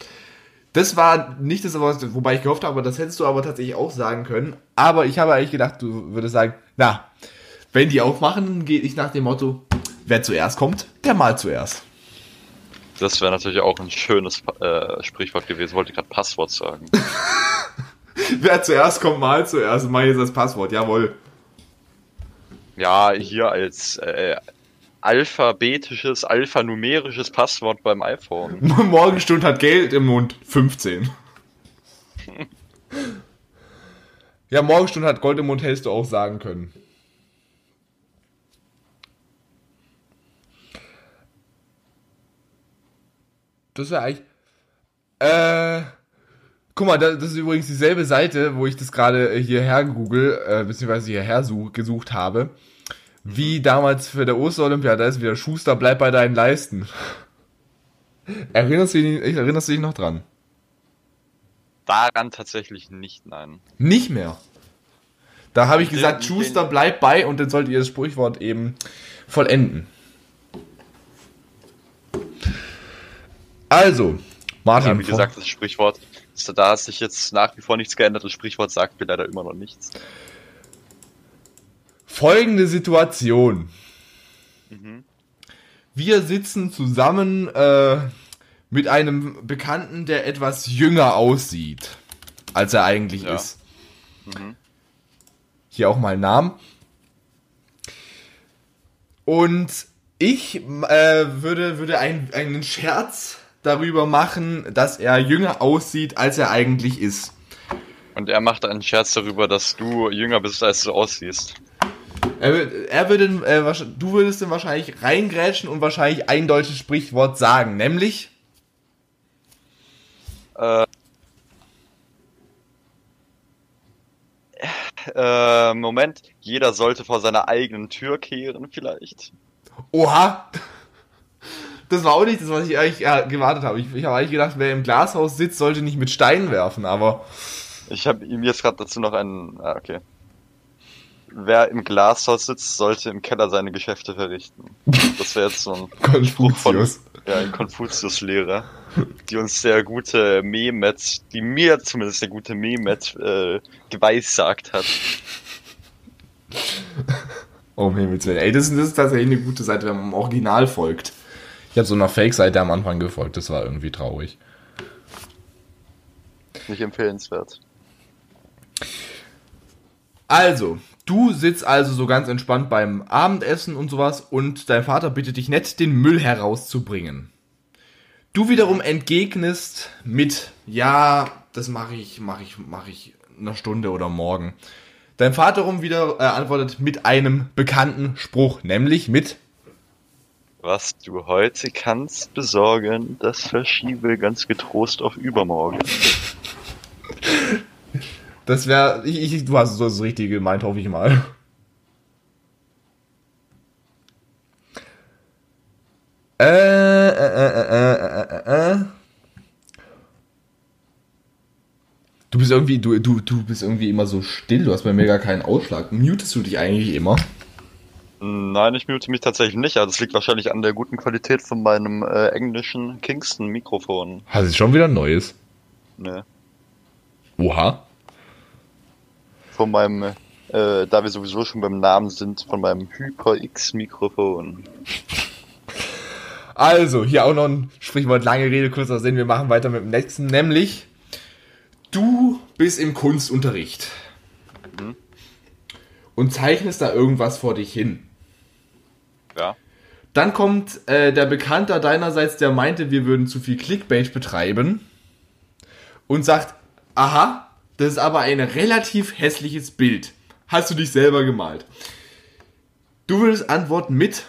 Das war nicht das, wobei ich gehofft habe, das hättest du aber tatsächlich auch sagen können. Aber ich habe eigentlich gedacht, du würdest sagen, na, wenn die aufmachen, gehe ich nach dem Motto, wer zuerst kommt, der mal zuerst. Das wäre natürlich auch ein schönes äh, Sprichwort gewesen. Wollte gerade Passwort sagen. [LAUGHS] wer zuerst kommt, mal zuerst. Mach jetzt das Passwort, jawohl. Ja, hier als äh, alphabetisches, alphanumerisches Passwort beim iPhone. [LAUGHS] Morgenstund hat Geld im Mund. 15. [LAUGHS] ja, Morgenstund hat Gold im Mund, hättest du auch sagen können. Das wäre eigentlich. Äh. Guck mal, das ist übrigens dieselbe Seite, wo ich das gerade hierher google, äh, beziehungsweise hierher gesucht habe wie damals für der Osterolympiade, da ist wieder Schuster, bleib bei deinen Leisten. [LAUGHS] Erinnerst du dich, erinnerst du dich noch dran? Daran tatsächlich nicht, nein. Nicht mehr. Da habe ich den, gesagt, Schuster, bleib bei und dann sollt ihr das Sprichwort eben vollenden. Also, Martin. Ja, wie gesagt, das Sprichwort, da hat sich jetzt nach wie vor nichts geändert. Das Sprichwort sagt mir leider immer noch nichts. Folgende Situation. Mhm. Wir sitzen zusammen äh, mit einem Bekannten, der etwas jünger aussieht, als er eigentlich ja. ist. Mhm. Hier auch mal Namen. Und ich äh, würde, würde ein, einen Scherz darüber machen, dass er jünger aussieht, als er eigentlich ist. Und er macht einen Scherz darüber, dass du jünger bist, als du aussiehst. Er, er würde, äh, du würdest dann wahrscheinlich reingrätschen und wahrscheinlich ein deutsches Sprichwort sagen, nämlich. Äh, äh, Moment, jeder sollte vor seiner eigenen Tür kehren, vielleicht. Oha! Das war auch nicht das, was ich eigentlich ja, gewartet habe. Ich, ich habe eigentlich gedacht, wer im Glashaus sitzt, sollte nicht mit Steinen werfen, aber. Ich habe ihm jetzt gerade dazu noch einen. Ah, okay wer im Glashaus sitzt, sollte im Keller seine Geschäfte verrichten. Das wäre jetzt so ein [LAUGHS] Konfuzius. Von, ja, ein Konfuzius-Lehrer. die uns sehr gute Mehmet, die mir zumindest der gute Mehmet äh, geweissagt hat. Oh, um Himmels Willen. Ey, das, das ist tatsächlich eine gute Seite, wenn man im Original folgt. Ich habe so einer Fake-Seite am Anfang gefolgt, das war irgendwie traurig. Nicht empfehlenswert. Also, du sitzt also so ganz entspannt beim Abendessen und sowas und dein Vater bittet dich nett, den Müll herauszubringen. Du wiederum entgegnest mit, ja, das mache ich, mache ich, mache ich in einer Stunde oder morgen. Dein Vater rum wieder äh, antwortet mit einem bekannten Spruch, nämlich mit Was du heute kannst besorgen, das verschiebe ganz getrost auf übermorgen. [LAUGHS] Das wäre, du hast das Richtige gemeint, hoffe ich mal. Äh, äh, äh, äh, äh, äh. Du bist irgendwie, du, du, du bist irgendwie immer so still, du hast bei mir gar keinen Ausschlag. Mutest du dich eigentlich immer? Nein, ich mute mich tatsächlich nicht. Also das liegt wahrscheinlich an der guten Qualität von meinem äh, englischen Kingston-Mikrofon. Hast du schon wieder ein neues? Ne. Oha. Von meinem, äh, da wir sowieso schon beim Namen sind, von meinem Hyper-X-Mikrofon. [LAUGHS] Also, hier auch noch ein Sprichwort, lange Rede, kurzer Sinn. Wir machen weiter mit dem nächsten, nämlich du bist im Kunstunterricht Mhm. und zeichnest da irgendwas vor dich hin. Ja. Dann kommt äh, der Bekannter deinerseits, der meinte, wir würden zu viel Clickbait betreiben und sagt, aha, das ist aber ein relativ hässliches Bild. Hast du dich selber gemalt? Du würdest antworten mit,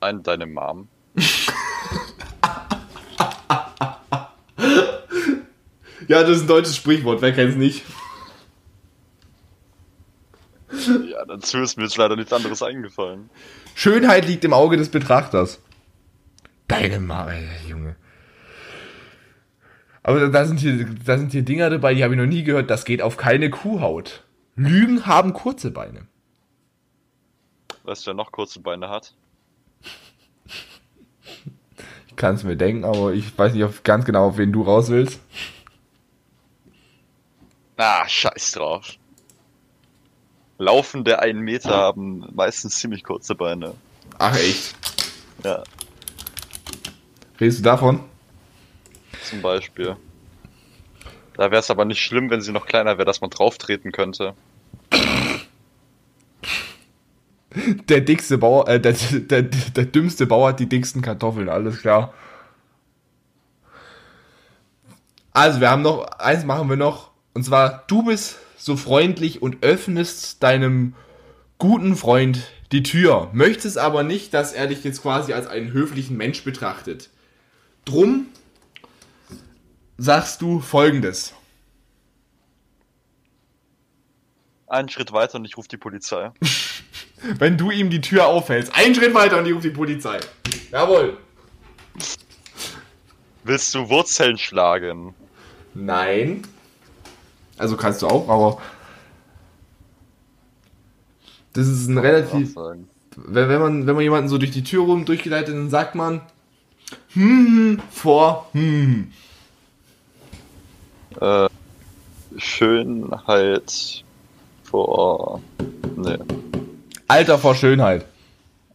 Ein deine Mom. ja, das ist ein deutsches Sprichwort, wer kennt's nicht? Ja, dazu ist mir jetzt leider nichts anderes eingefallen. Schönheit liegt im Auge des Betrachters. Deine Mama, Junge. Aber da sind, hier, da sind hier Dinger dabei, die habe ich noch nie gehört. Das geht auf keine Kuhhaut. Lügen haben kurze Beine. Weißt du, wer noch kurze Beine hat? Ich kann es mir denken, aber ich weiß nicht auf, ganz genau, auf wen du raus willst. Ah, scheiß drauf. Laufende einen Meter haben meistens ziemlich kurze Beine. Ach echt? Ja, Redest du davon? zum Beispiel. Da wäre es aber nicht schlimm, wenn sie noch kleiner wäre, dass man drauf treten könnte. Der dickste Bauer, äh, der, der, der dümmste Bauer hat die dicksten Kartoffeln, alles klar. Also, wir haben noch, eins machen wir noch. Und zwar, du bist so freundlich und öffnest deinem guten Freund die Tür. Möchtest aber nicht, dass er dich jetzt quasi als einen höflichen Mensch betrachtet. Drum sagst du folgendes. Einen Schritt weiter und ich rufe die Polizei. [LAUGHS] Wenn du ihm die Tür aufhältst, einen Schritt weiter und die ruft die Polizei. Jawohl. Willst du Wurzeln schlagen? Nein. Also kannst du auch, aber das ist ein relativ. Wenn, wenn man wenn man jemanden so durch die Tür rum durchgeleitet, dann sagt man hm vor hm. Äh, Schönheit vor. Nee. Alter vor Schönheit.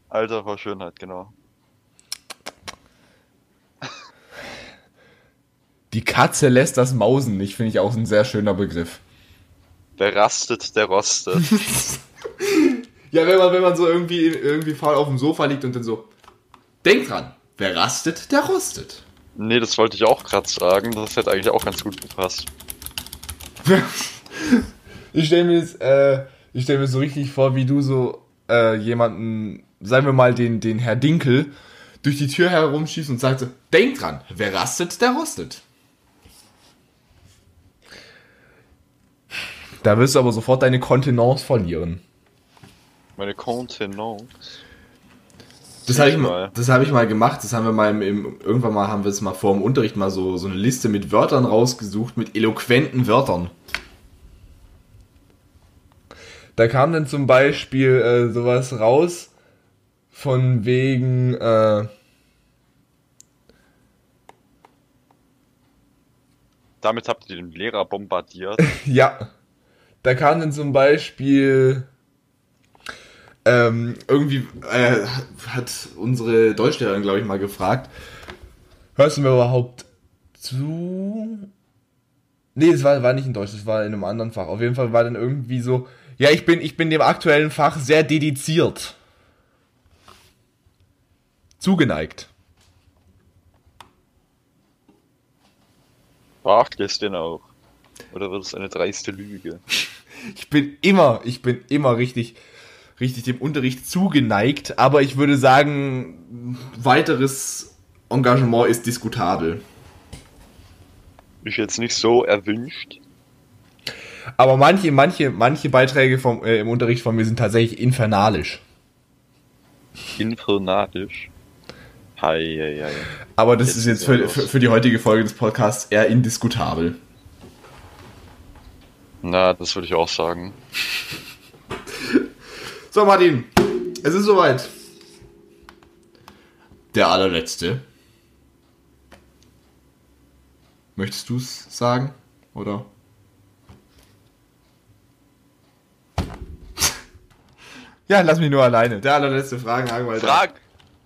Alter vor Schönheit, genau. Die Katze lässt das Mausen nicht, finde ich auch ein sehr schöner Begriff. Wer rastet, der rostet. [LAUGHS] Ja, wenn man wenn man so irgendwie irgendwie faul auf dem Sofa liegt und dann so denk dran, wer rastet, der rostet. nee, das wollte ich auch gerade sagen. Das hätte eigentlich auch ganz gut gepasst. [LAUGHS] Ich stelle mir jetzt, äh, ich stelle mir so richtig vor, wie du so äh, jemanden, sagen wir mal den, den Herr Dinkel, durch die Tür herumschießt und sagt so, denk dran, wer rastet, der rostet. Da wirst du aber sofort deine Kontenance verlieren. Meine Kontenance? Das habe ich, mal, hab ich mal gemacht. Das haben wir mal im, im, irgendwann mal haben wir es mal vor dem Unterricht mal so, so eine Liste mit Wörtern rausgesucht, mit eloquenten Wörtern. Da kam dann zum Beispiel äh, sowas raus von wegen äh, Damit habt ihr den Lehrer bombardiert. [LAUGHS] ja. Da kam dann zum Beispiel ähm, irgendwie äh, hat unsere Deutschlehrerin, glaube ich, mal gefragt, hörst du mir überhaupt zu? Nee, es war, war nicht in Deutsch, es war in einem anderen Fach. Auf jeden Fall war dann irgendwie so, ja, ich bin, ich bin dem aktuellen Fach sehr dediziert. Zugeneigt. Es denn auch? Oder wird es eine dreiste Lüge? [LAUGHS] Ich bin immer, ich bin immer richtig, richtig dem Unterricht zugeneigt, aber ich würde sagen, weiteres Engagement ist diskutabel. Ist jetzt nicht so erwünscht. Aber manche, manche, manche Beiträge vom, äh, im Unterricht von mir sind tatsächlich infernalisch. Infernalisch? Hei, hei, hei. Aber das jetzt ist jetzt für, für, für, die heutige Folge des Podcasts eher indiskutabel. Na, das würde ich auch sagen. [LAUGHS] So, Martin, es ist soweit. Der allerletzte. Möchtest du es sagen? Oder? [LAUGHS] ja, lass mich nur alleine. Der allerletzte Fragenhaken, Alter. Frag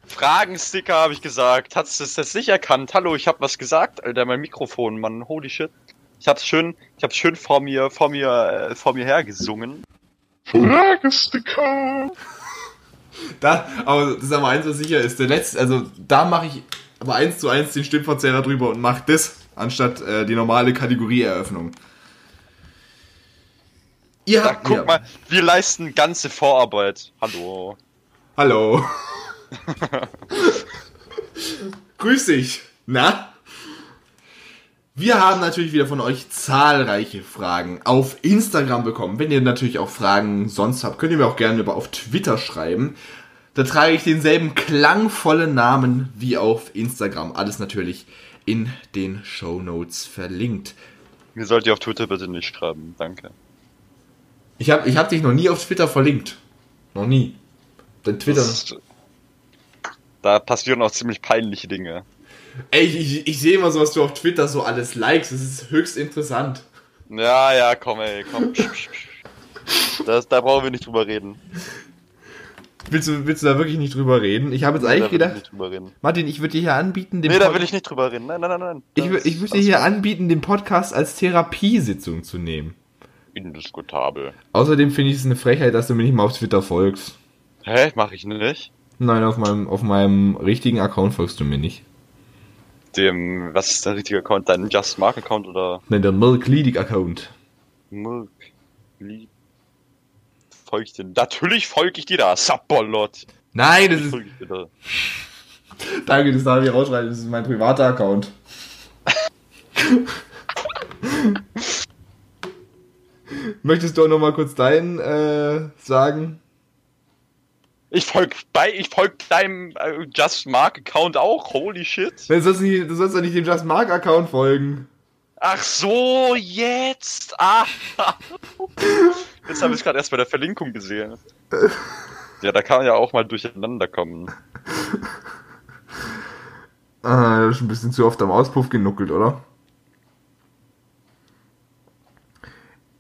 Fragensticker habe ich gesagt. Hast du es jetzt nicht erkannt? Hallo, ich habe was gesagt, Alter, mein Mikrofon, Mann. Holy shit. Ich hab's schön, ich hab's schön vor mir, vor mir, äh, vor mir hergesungen. Da, aber das ist aber eins, was sicher ist. Der letzte, also da mache ich aber eins zu eins den Stimmverzerrer drüber und mache das anstatt äh, die normale Kategorieeröffnung. Ihr habt, guck ja. mal, wir leisten ganze Vorarbeit. Hallo. Hallo. [LAUGHS] Grüß dich. Na? Wir haben natürlich wieder von euch zahlreiche Fragen auf Instagram bekommen. Wenn ihr natürlich auch Fragen sonst habt, könnt ihr mir auch gerne über auf Twitter schreiben. Da trage ich denselben klangvollen Namen wie auf Instagram. Alles natürlich in den Show Notes verlinkt. Mir sollt ihr auf Twitter bitte nicht schreiben, danke. Ich habe ich hab dich noch nie auf Twitter verlinkt. Noch nie. Dein Twitter. Das, da passieren auch ziemlich peinliche Dinge. Ey, ich, ich, ich sehe immer so, was du auf Twitter so alles likes. Das ist höchst interessant. Ja, ja, komm, ey, komm. das, da brauchen wir nicht drüber reden. Willst du, willst du da wirklich nicht drüber reden? Ich habe jetzt nee, eigentlich gedacht, Martin, ich würde dir hier anbieten, den Nee, Pod da will ich nicht drüber reden. Nein, nein, nein, nein. Ich, ich würde dir hier anbieten, den Podcast als Therapiesitzung zu nehmen. Indiskutabel. Außerdem finde ich es eine Frechheit, dass du mir nicht mal auf Twitter folgst. Hä? Mach ich nicht? Nein, auf meinem, auf meinem richtigen Account folgst du mir nicht. Dem, was ist der richtige Account? Dein Just Mark Account oder? Nein, der Milk Leading Account. Milk Lead folge ich dir? Natürlich folge ich dir da, Sabolot. Nein, das ist. Da. [LAUGHS] Danke, das darf ich rausschreiben, das ist mein privater Account. [LAUGHS] Möchtest du auch noch mal kurz deinen äh, sagen? Ich folge bei, ich folge deinem äh, Just Mark Account auch. Holy shit. Du sollst, nicht, du sollst doch nicht dem Just Mark Account folgen. Ach so, jetzt. Ah. Jetzt habe ich gerade erst bei der Verlinkung gesehen. Ja, da kann man ja auch mal durcheinander kommen. Ah, du hast ein bisschen zu oft am Auspuff genuckelt, oder?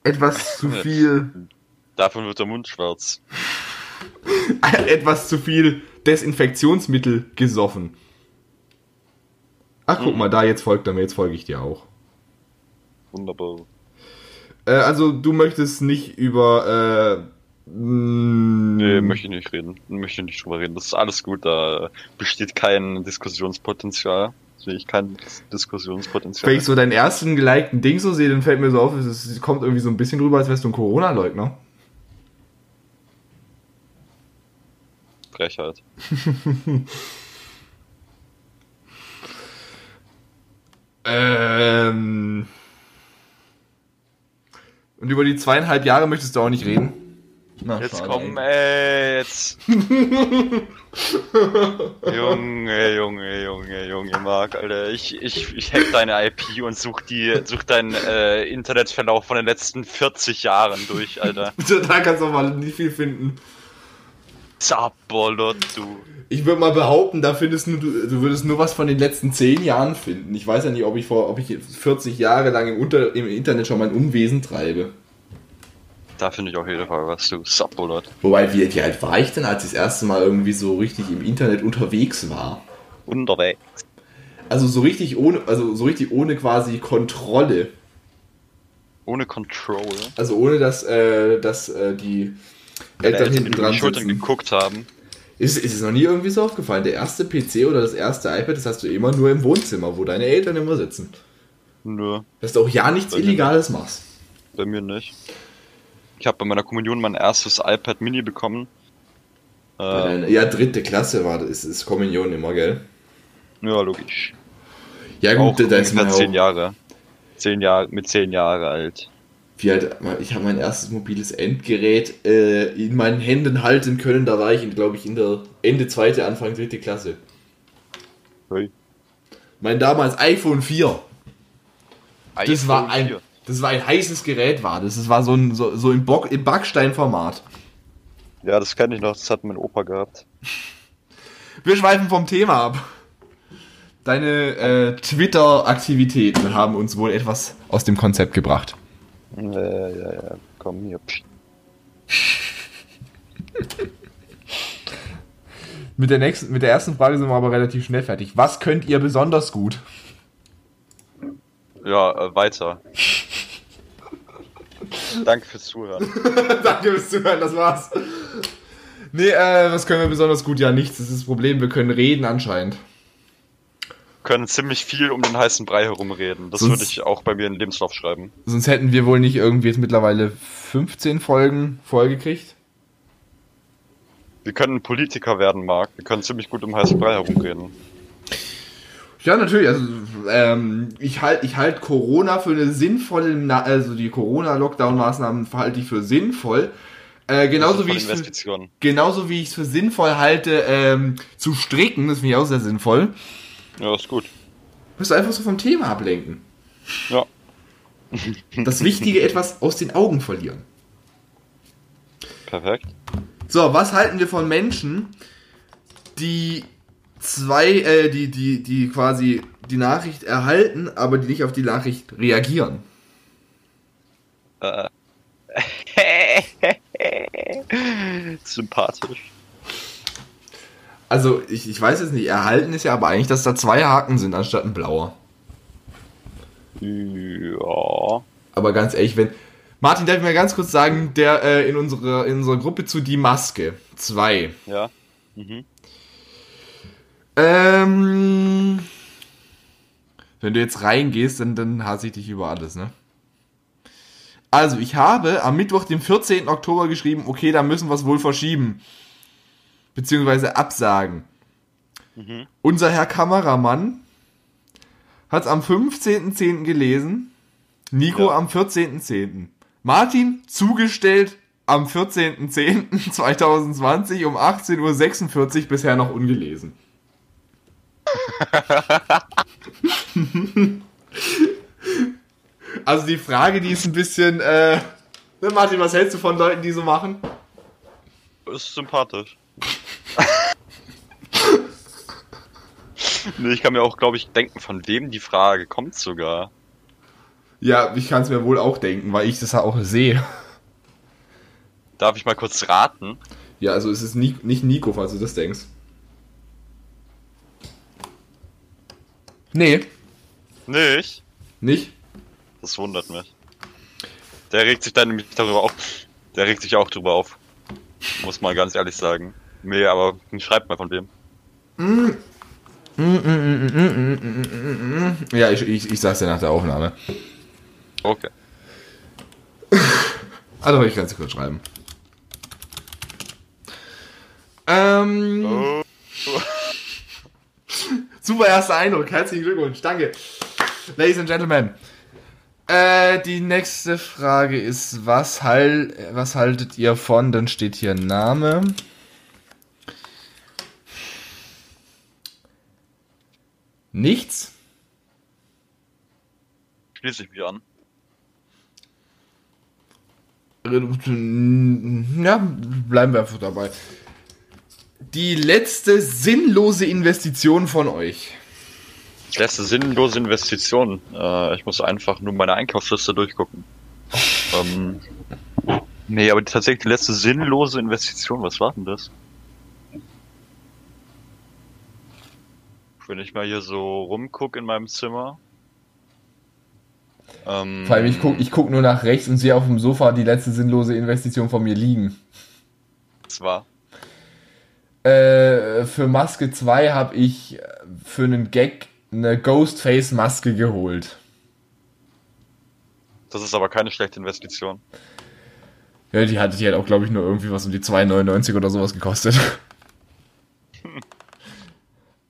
Etwas zu viel. Davon wird der Mund schwarz. [LAUGHS] Etwas zu viel Desinfektionsmittel gesoffen. Ach, guck mhm. mal, da jetzt folgt er mir, jetzt folge ich dir auch. Wunderbar. Äh, also du möchtest nicht über... Äh, Nee, möchte ich nicht reden. Möchte nicht drüber reden. Das ist alles gut, da besteht kein Diskussionspotenzial. Sehe ich kein Diskussionspotenzial. Wenn ich so deinen ersten gelikten Ding so sehe, dann fällt mir so auf, es kommt irgendwie so ein bisschen rüber, als wärst du ein Corona-Leugner. Frechheit. [LAUGHS] ähm. Und über die zweieinhalb Jahre möchtest du auch nicht reden? Na, jetzt schade, komm, ey, jetzt. [LAUGHS] Junge, Junge, Junge, Junge, Marc, Alter. Ich, ich, ich hack deine IP und such die, such deinen äh, Internetverlauf von den letzten 40 Jahren durch, Alter. [LAUGHS] da kannst du mal nicht viel finden. Zappolot, du. Ich würde mal behaupten, da findest du, du würdest nur was von den letzten 10 Jahren finden. Ich weiß ja nicht, ob ich vor, ob ich 40 Jahre lang im, Unter, im Internet schon mein Unwesen treibe. Da finde ich auf jeden Fall was, du Zappolot. Wobei, wie, wie alt war ich denn, als ich das erste Mal irgendwie so richtig im Internet unterwegs war? Unterwegs. Also so richtig ohne, also so richtig ohne quasi Kontrolle. Ohne Control. Also ohne dass, äh, dass äh, die Eltern hinten dran Schultern sitzen. geguckt haben. Ist, ist es noch nie irgendwie so aufgefallen? Der erste PC oder das erste iPad, das hast du immer nur im Wohnzimmer, wo deine Eltern immer sitzen. Nö, Dass du auch ja nichts Bei mir Illegales machst. bei mir nicht. Ich habe bei meiner Kommunion mein erstes iPad Mini bekommen. Äh, Deine- Ja, dritte Klasse war das, ist, ist Kommunion immer, gell? ja, logisch. Ja Auch gut, da ist man auch, zehn Jahre. Zehn Jahre, mit zehn Jahre alt. Wie alt, ich habe mein erstes mobiles Endgerät äh, in meinen Händen halten können, da war ich, glaube ich, in der Ende zweite, Anfang dritte Klasse. Hey. Mein damals iPhone 4. Das war iPhone ein, 4. das war ein heißes Gerät, war das. Das war so, ein, so, so im, Bock, im Backsteinformat. Ja, das kenne ich noch, das hat mein Opa gehabt. Wir schweifen vom Thema ab. Deine äh, Twitter-Aktivitäten haben uns wohl etwas aus dem Konzept gebracht. Ja, ja, ja, komm hier. [LAUGHS] Mit der, nächsten, mit der ersten Frage sind wir aber relativ schnell fertig. Was könnt ihr besonders gut? Ja, äh, weiter. [LAUGHS] Danke fürs Zuhören. [LAUGHS] Danke fürs Zuhören, das war's. Nee, äh, was können wir besonders gut? Ja, nichts, das ist das Problem. Wir können reden anscheinend. Können ziemlich viel um den heißen Brei herumreden. Das Sonst- würde ich auch bei mir in den Lebenslauf schreiben. Sonst hätten wir wohl nicht irgendwie jetzt mittlerweile 15 Folgen vollgekriegt. Wir können Politiker werden, Marc. Wir können ziemlich gut um heißen Brei herumreden. Ja, natürlich. Also, ähm, ich halte ich halt Corona für eine sinnvolle, also die Corona-Lockdown-Maßnahmen halte ich für sinnvoll. Äh, genauso, wie ich genauso wie ich es für sinnvoll halte, ähm, zu stricken, das finde ich auch sehr sinnvoll. Ja, ist gut. Musst du einfach so vom Thema ablenken. Ja. [LAUGHS] Das Wichtige etwas aus den Augen verlieren. Perfekt. So, was halten wir von Menschen, die zwei, äh, die, die, die quasi die Nachricht erhalten, aber die nicht auf die Nachricht reagieren? Äh. [LAUGHS] Sympathisch. Also, ich, ich weiß jetzt nicht, erhalten ist ja aber eigentlich, dass da zwei Haken sind anstatt ein blauer. Ja. Aber ganz ehrlich, wenn. Martin, darf ich mal ganz kurz sagen, der äh, in, unserer, in unserer Gruppe zu Die Maske. Zwei. Ja. Mhm. Ähm. Wenn du jetzt reingehst, dann, dann hasse ich dich über alles, ne? Also, ich habe am Mittwoch, dem 14. Oktober geschrieben, okay, da müssen wir es wohl verschieben. Beziehungsweise absagen. Mhm. Unser Herr Kameramann hat es am 15.10. gelesen. Nico Ja. am 14.10. Martin zugestellt am 14.10.2020 um 18.46 Uhr bisher noch ungelesen. [LAUGHS] also die Frage, die ist ein bisschen, äh, ne, Martin, was hältst du von Leuten, die so machen? Ist sympathisch. [LAUGHS] nee, ich kann mir auch, glaube ich, denken, von wem die Frage kommt sogar. Ja, ich kann es mir wohl auch denken, weil ich das ja auch sehe. Darf ich mal kurz raten? Ja, also es ist Ni nicht Nico, falls du das denkst. Nee, Nicht? nicht? Das wundert mich. Der regt sich dann nämlich darüber auf. Der regt sich auch drüber auf. Muss man ganz ehrlich sagen. Nee, aber schreibt mal von wem. Ja, ich, ich, ich sag's dir nach der Aufnahme. Okay. Also ich kann es kurz schreiben. Ähm, Oh. [LAUGHS] super erster Eindruck, herzlichen Glückwunsch, danke. Ladies and Gentlemen. Äh, die nächste Frage ist, was, halt, was haltet ihr von, dann steht hier Name. Nichts? Schließe ich mich an. Ja, bleiben wir einfach dabei. die letzte sinnlose Investition von euch. Die letzte sinnlose Investition. Äh, ich muss einfach nur meine Einkaufsliste durchgucken. [LAUGHS] ähm, nee, aber tatsächlich die letzte sinnlose Investition, was war denn das? Wenn ich mal hier so rumgucke in meinem Zimmer. Ähm, Vor allem, ich gucke ich guck nur nach rechts und sehe auf dem Sofa die letzte sinnlose Investition von mir liegen. Was war? Äh, für Maske 2 habe ich für einen Gag eine Ghostface-Maske geholt. Das ist aber keine schlechte Investition. Ja, die hatte die halt auch, glaube ich, nur irgendwie was um die 2,99 oder sowas gekostet. [LAUGHS]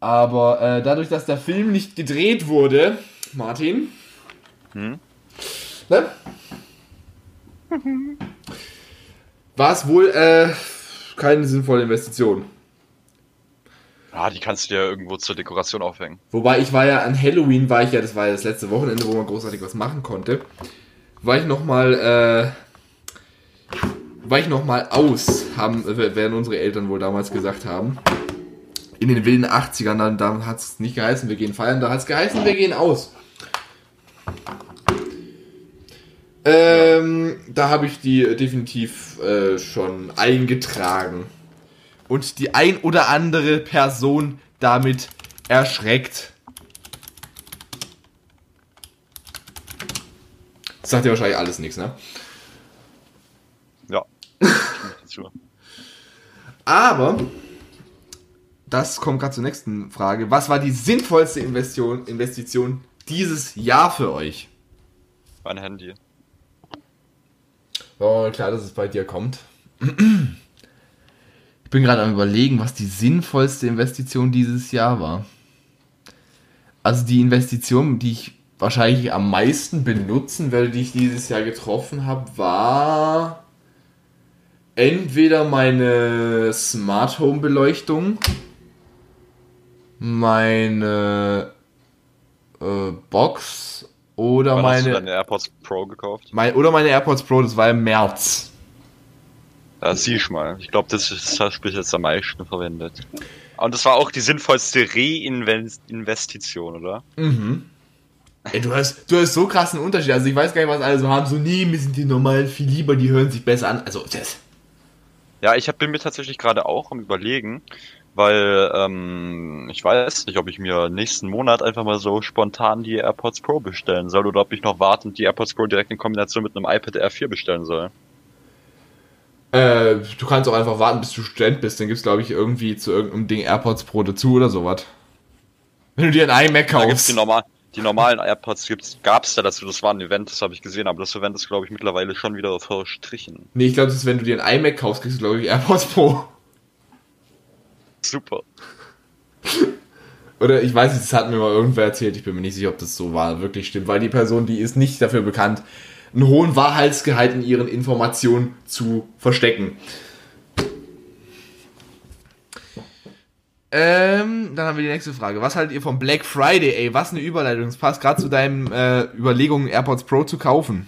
Aber äh, dadurch, dass der Film nicht gedreht wurde, Martin, hm? ne? [LAUGHS] war es wohl äh, keine sinnvolle Investition. Ah, die kannst du ja irgendwo zur Dekoration aufhängen. Wobei ich war ja an Halloween, war ich ja, das war ja das letzte Wochenende, wo man großartig was machen konnte. War ich nochmal, äh, war ich nochmal aus, haben, werden unsere Eltern wohl damals gesagt haben. In den wilden 80ern, dann, dann hat es nicht geheißen, wir gehen feiern, da hat es geheißen, wir gehen aus. Ähm, da habe ich die definitiv äh, schon eingetragen und die ein oder andere Person damit erschreckt. Das sagt ja wahrscheinlich alles nichts, ne? Ja. [LAUGHS] Aber das kommt gerade zur nächsten Frage. Was war die sinnvollste Investition, Investition dieses Jahr für euch? Mein Handy. Oh, klar, dass es bei dir kommt. Ich bin gerade am überlegen, was die sinnvollste Investition dieses Jahr war. Also die Investition, die ich wahrscheinlich am meisten benutzen werde, die ich dieses Jahr getroffen habe, war entweder meine Smart Home Beleuchtung, meine äh, Box oder Wann meine. Hast du deine AirPods Pro gekauft? Mein, oder meine AirPods Pro, das war im März. Ja, sieh ich mal. Ich glaube, das ist das Spiel jetzt am meisten verwendet. Und das war auch die sinnvollste Reinvestition, oder? Mhm. Ey, du hast, du hast so krassen Unterschied. Also ich weiß gar nicht, was alle so haben. So, nee, mir sind die normal viel lieber, die hören sich besser an. Also, das. Ja, ich hab, bin mir tatsächlich gerade auch am überlegen, weil ähm, ich weiß nicht, ob ich mir nächsten Monat einfach mal so spontan die AirPods Pro bestellen soll oder ob ich noch wartend die AirPods Pro direkt in Kombination mit einem iPad R4 bestellen soll. Äh, du kannst auch einfach warten, bis du Student bist. Dann gibt's glaube ich irgendwie zu irgendeinem Ding AirPods Pro dazu oder sowas. Wenn du dir ein iMac kaufst. Da gibt's die, normal, die normalen AirPods gibt's, gab's da dazu. Das war ein Event, das habe ich gesehen, aber das Event ist glaube ich mittlerweile schon wieder verstrichen. Nee, ich glaube, das ist, wenn du dir ein iMac kaufst, kriegst du glaube ich AirPods Pro. Super. Oder ich weiß nicht, das hat mir mal irgendwer erzählt, ich bin mir nicht sicher, ob das so war, wirklich stimmt, weil die Person, die ist nicht dafür bekannt, einen hohen Wahrheitsgehalt in ihren Informationen zu verstecken. Ähm, dann haben wir die nächste Frage. Was haltet ihr vom Black Friday, ey? Was eine Überleitung. Das passt gerade zu deinen äh, Überlegungen, AirPods Pro zu kaufen.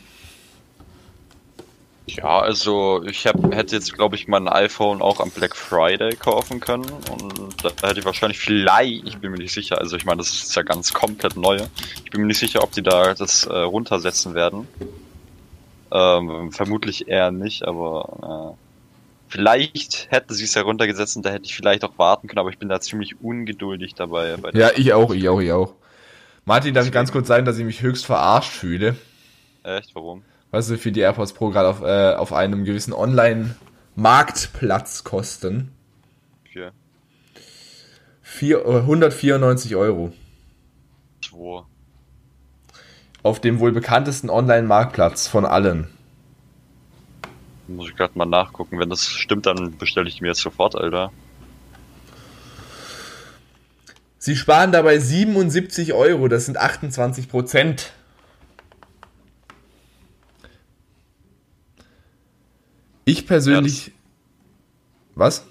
Ja, also ich hab, hätte jetzt, glaube ich, mein iPhone auch am Black Friday kaufen können und da hätte ich wahrscheinlich vielleicht, ich bin mir nicht sicher, also ich meine, das ist ja ganz komplett neu. Ich bin mir nicht sicher, ob die da das äh, runtersetzen werden. Ähm, vermutlich eher nicht, aber äh, vielleicht hätte sie es heruntergesetzt und da hätte ich vielleicht auch warten können, aber ich bin da ziemlich ungeduldig dabei. ja, ich auch, ich auch, ich auch. Martin, darf ich ganz kurz sagen, dass ich mich höchst verarscht fühle? Echt, warum? Weißt du, für die AirPods Pro gerade auf, äh, auf einem gewissen Online-Marktplatz kosten. Für? Vier, äh, 194 Euro. Wo? auf dem wohl bekanntesten Online-Marktplatz von allen. Muss ich gerade mal nachgucken. Wenn das stimmt, dann bestelle ich mir jetzt sofort, Alter. Sie sparen dabei 77 Euro, das sind 28 Prozent. Ich persönlich. Ja, was?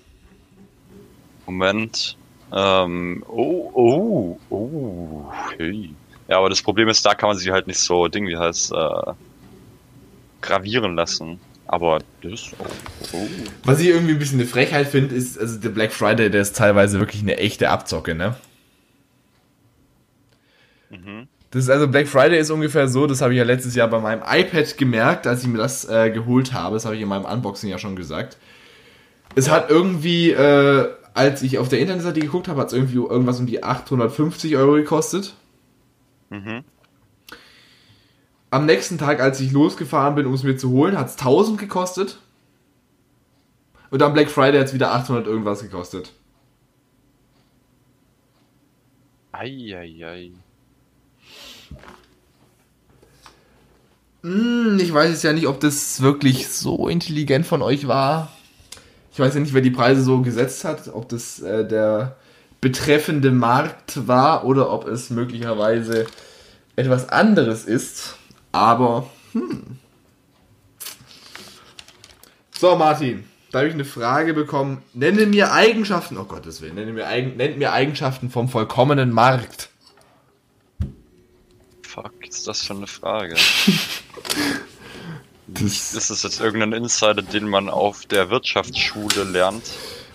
Moment. Ähm, oh, oh, oh, hey. Ja, aber das Problem ist, da kann man sie halt nicht so, Ding, wie heißt, äh, gravieren lassen. Aber das. Oh, oh. Was ich irgendwie ein bisschen eine Frechheit finde, ist, also der Black Friday, der ist teilweise wirklich eine echte Abzocke, ne? Mhm. Das ist also Black Friday ist ungefähr so, das habe ich ja letztes Jahr bei meinem iPad gemerkt, als ich mir das äh, geholt habe. Das habe ich in meinem Unboxing ja schon gesagt. Es hat irgendwie, äh, als ich auf der Internetseite geguckt habe, hat es irgendwie irgendwas um die 850 Euro gekostet. Mhm. Am nächsten Tag, als ich losgefahren bin, um es mir zu holen, hat es 1000 gekostet. Und am Black Friday hat es wieder 800 irgendwas gekostet. Eieiei. Ei, ei. Ich weiß jetzt ja nicht, ob das wirklich so intelligent von euch war. Ich weiß ja nicht, wer die Preise so gesetzt hat, ob das äh, der betreffende Markt war oder ob es möglicherweise etwas anderes ist. Aber, hm. So, Martin, da habe ich eine Frage bekommen. Nenne mir Eigenschaften, oh Gottes Willen, nenne mir, nennt mir Eigenschaften vom vollkommenen Markt. Ist das schon eine Frage? [LAUGHS] Das ist das jetzt irgendein Insider, den man auf der Wirtschaftsschule lernt?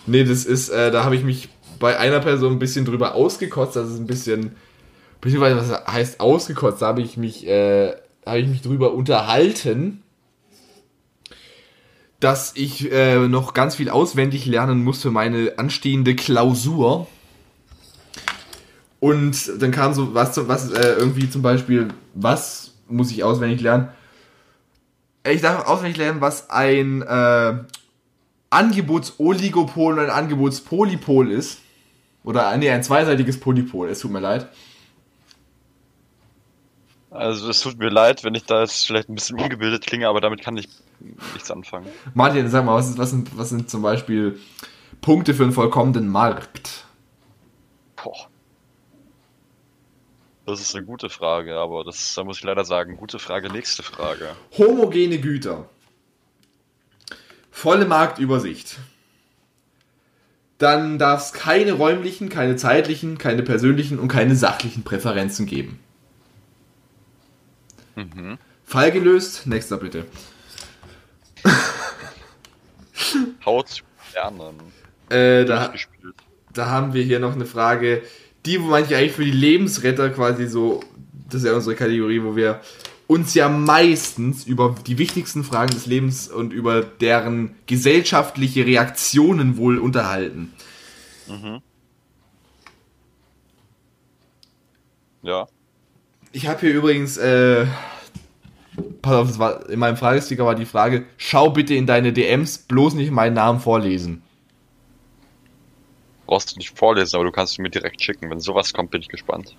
Nee, das ist, äh, da habe ich mich bei einer Person ein bisschen drüber ausgekotzt. Das ist ein bisschen, beziehungsweise was heißt ausgekotzt? Da habe ich mich, äh, habe ich mich drüber unterhalten, dass ich äh, noch ganz viel auswendig lernen muss für meine anstehende Klausur. Und dann kam so was, was äh, irgendwie zum Beispiel, was muss ich auswendig lernen? ich darf auswendig lernen, was ein äh, Angebotsoligopol und ein Angebotspolypol ist. Oder nee, ein zweiseitiges Polypol, es tut mir leid. Also es tut mir leid, wenn ich da jetzt vielleicht ein bisschen ungebildet klinge, aber damit kann ich nichts anfangen. Martin, sag mal, was, ist, was, sind, was sind zum Beispiel Punkte für einen vollkommenen Markt? Boah. Das ist eine gute Frage, aber das, da muss ich leider sagen, gute Frage, nächste Frage. Homogene Güter. Volle Marktübersicht. Dann darf es keine räumlichen, keine zeitlichen, keine persönlichen und keine sachlichen Präferenzen geben. Mhm. Fall gelöst. Nächster bitte. Haut lernen. Äh, da, da haben wir hier noch eine Frage die, wo manche eigentlich für die Lebensretter quasi so, das ist ja unsere Kategorie, wo wir uns ja meistens über die wichtigsten Fragen des Lebens und über deren gesellschaftliche Reaktionen wohl unterhalten. Mhm. Ja. Ich habe hier übrigens, äh, pass auf, war, in meinem Fragesticker war die Frage, schau bitte in deine DMs, bloß nicht meinen Namen vorlesen brauchst du nicht vorlesen, aber du kannst mir direkt schicken. Wenn sowas kommt, bin ich gespannt.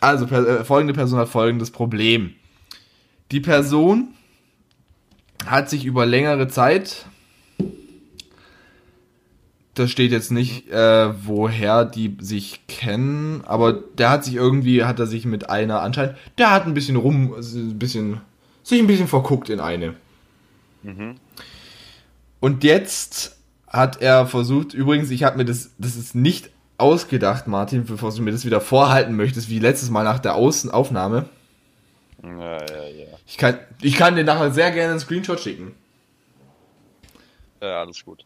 Also, äh, folgende Person hat folgendes Problem. Die Person hat sich über längere Zeit, das steht jetzt nicht, äh, woher die sich kennen, aber der hat sich irgendwie, hat er sich mit einer anscheinend, der hat ein bisschen rum, ein bisschen, sich ein bisschen verguckt in eine. Mhm. Und jetzt hat er versucht, übrigens, ich habe mir das, das ist nicht ausgedacht, Martin, bevor du mir das wieder vorhalten möchtest, wie letztes Mal nach der Außenaufnahme. Ja, ja, ja. Ich kann, ich kann dir nachher sehr gerne einen Screenshot schicken. Ja, alles gut.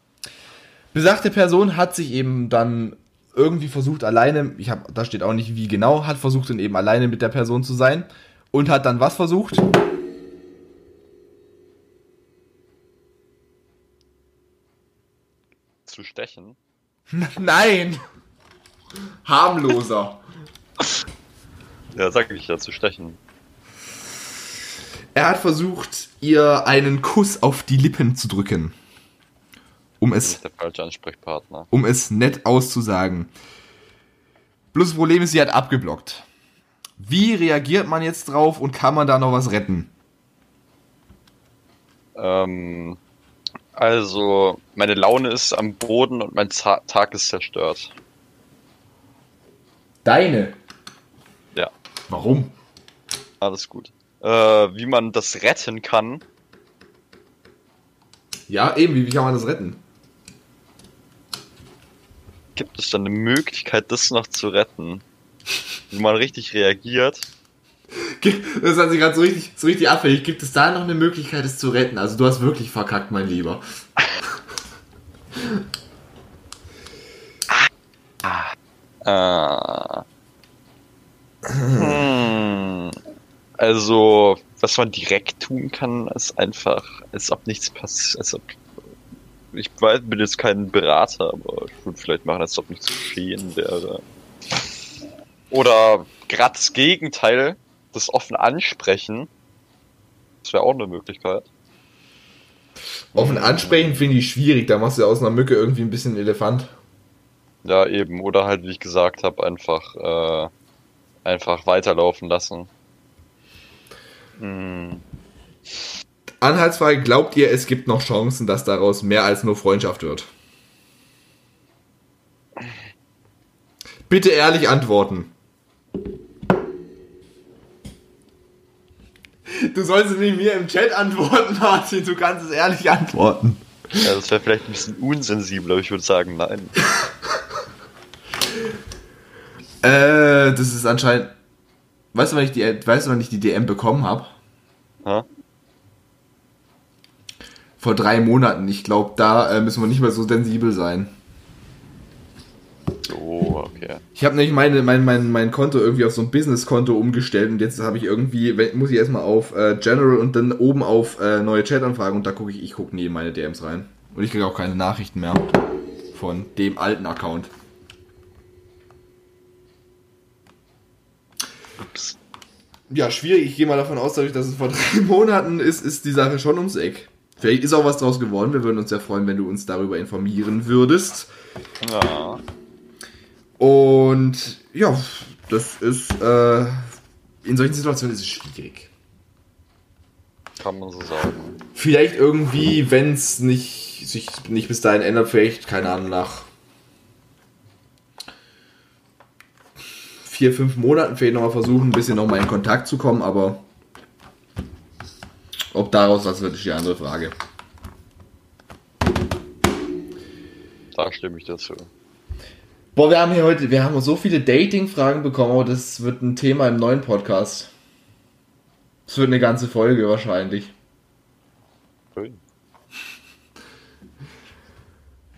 Besagte Person hat sich eben dann irgendwie versucht, alleine, ich habe, da steht auch nicht wie genau, hat versucht dann eben alleine mit der Person zu sein und hat dann was versucht? Zu stechen? [LAUGHS] Nein! Harmloser. ja, sag ich ja, zu stechen. Er hat versucht, ihr einen Kuss auf die Lippen zu drücken. Um es, der falsche Ansprechpartner. um es nett auszusagen. Bloß das Problem ist, sie hat abgeblockt. Wie reagiert man jetzt drauf und kann man da noch was retten? Ähm, also, meine Laune ist am Boden und mein Z Tag ist zerstört. Deine? Ja. Warum? Alles gut. Äh, wie man das retten kann. Ja, eben, wie, wie kann man das retten? Gibt es dann eine Möglichkeit, das noch zu retten? Wie man richtig reagiert? Das hat sich gerade so richtig, so richtig abfällig. Gibt es da noch eine Möglichkeit, es zu retten? Also du hast wirklich verkackt, mein Lieber. Ah. Hm. Also, was man direkt tun kann, ist einfach, als ob nichts passiert, ich weiß, bin jetzt kein Berater, aber ich würde vielleicht machen, als ob nichts geschehen wäre. Oder gerade das Gegenteil, das offen ansprechen. Das wäre auch eine Möglichkeit. Offen ansprechen finde ich schwierig, da machst du aus einer Mücke irgendwie ein bisschen Elefant. Ja, eben. Oder halt, wie ich gesagt habe, einfach, äh, einfach weiterlaufen lassen. Hm. Anhaltsfrage, glaubt ihr, es gibt noch Chancen, dass daraus mehr als nur Freundschaft wird? Bitte ehrlich antworten. Du sollst nicht mir im Chat antworten, [LAUGHS] Martin. Du kannst es ehrlich antworten. Ja, das wäre vielleicht ein bisschen unsensibel, aber ich würde sagen, nein. äh, das ist anscheinend. Weißt du, wann ich die, weißt du, wann ich die DM bekommen habe? Ha? Vor drei Monaten. Ich glaube, da äh, müssen wir nicht mehr so sensibel sein. Oh, okay. Ich habe nämlich meine, mein, mein, mein Konto irgendwie auf so ein Business-Konto umgestellt und jetzt habe ich irgendwie, muss ich erstmal auf äh, General und dann oben auf äh, neue Chat-Anfragen und da gucke ich, ich gucke nie in meine DMs rein. Und ich kriege auch keine Nachrichten mehr von dem alten Account. Ups. Ja, schwierig. Ich gehe mal davon aus, dadurch, dass es vor [LAUGHS] drei Monaten ist, ist die Sache schon ums Eck. Vielleicht ist auch was draus geworden. Wir würden uns sehr freuen, wenn du uns darüber informieren würdest. Ja. Und ja, das ist äh, in solchen Situationen ist es schwierig. Kann man so sagen. Vielleicht irgendwie, wenn es nicht sich nicht bis dahin ändert, vielleicht keine Ahnung nach vier fünf Monaten vielleicht nochmal versuchen, ein bisschen nochmal in Kontakt zu kommen, aber ob daraus was wird, ist die andere Frage. Da stimme ich dazu. Boah, wir haben hier heute, wir haben so viele Dating-Fragen bekommen, aber das wird ein Thema im neuen Podcast. Das wird eine ganze Folge wahrscheinlich. Schön.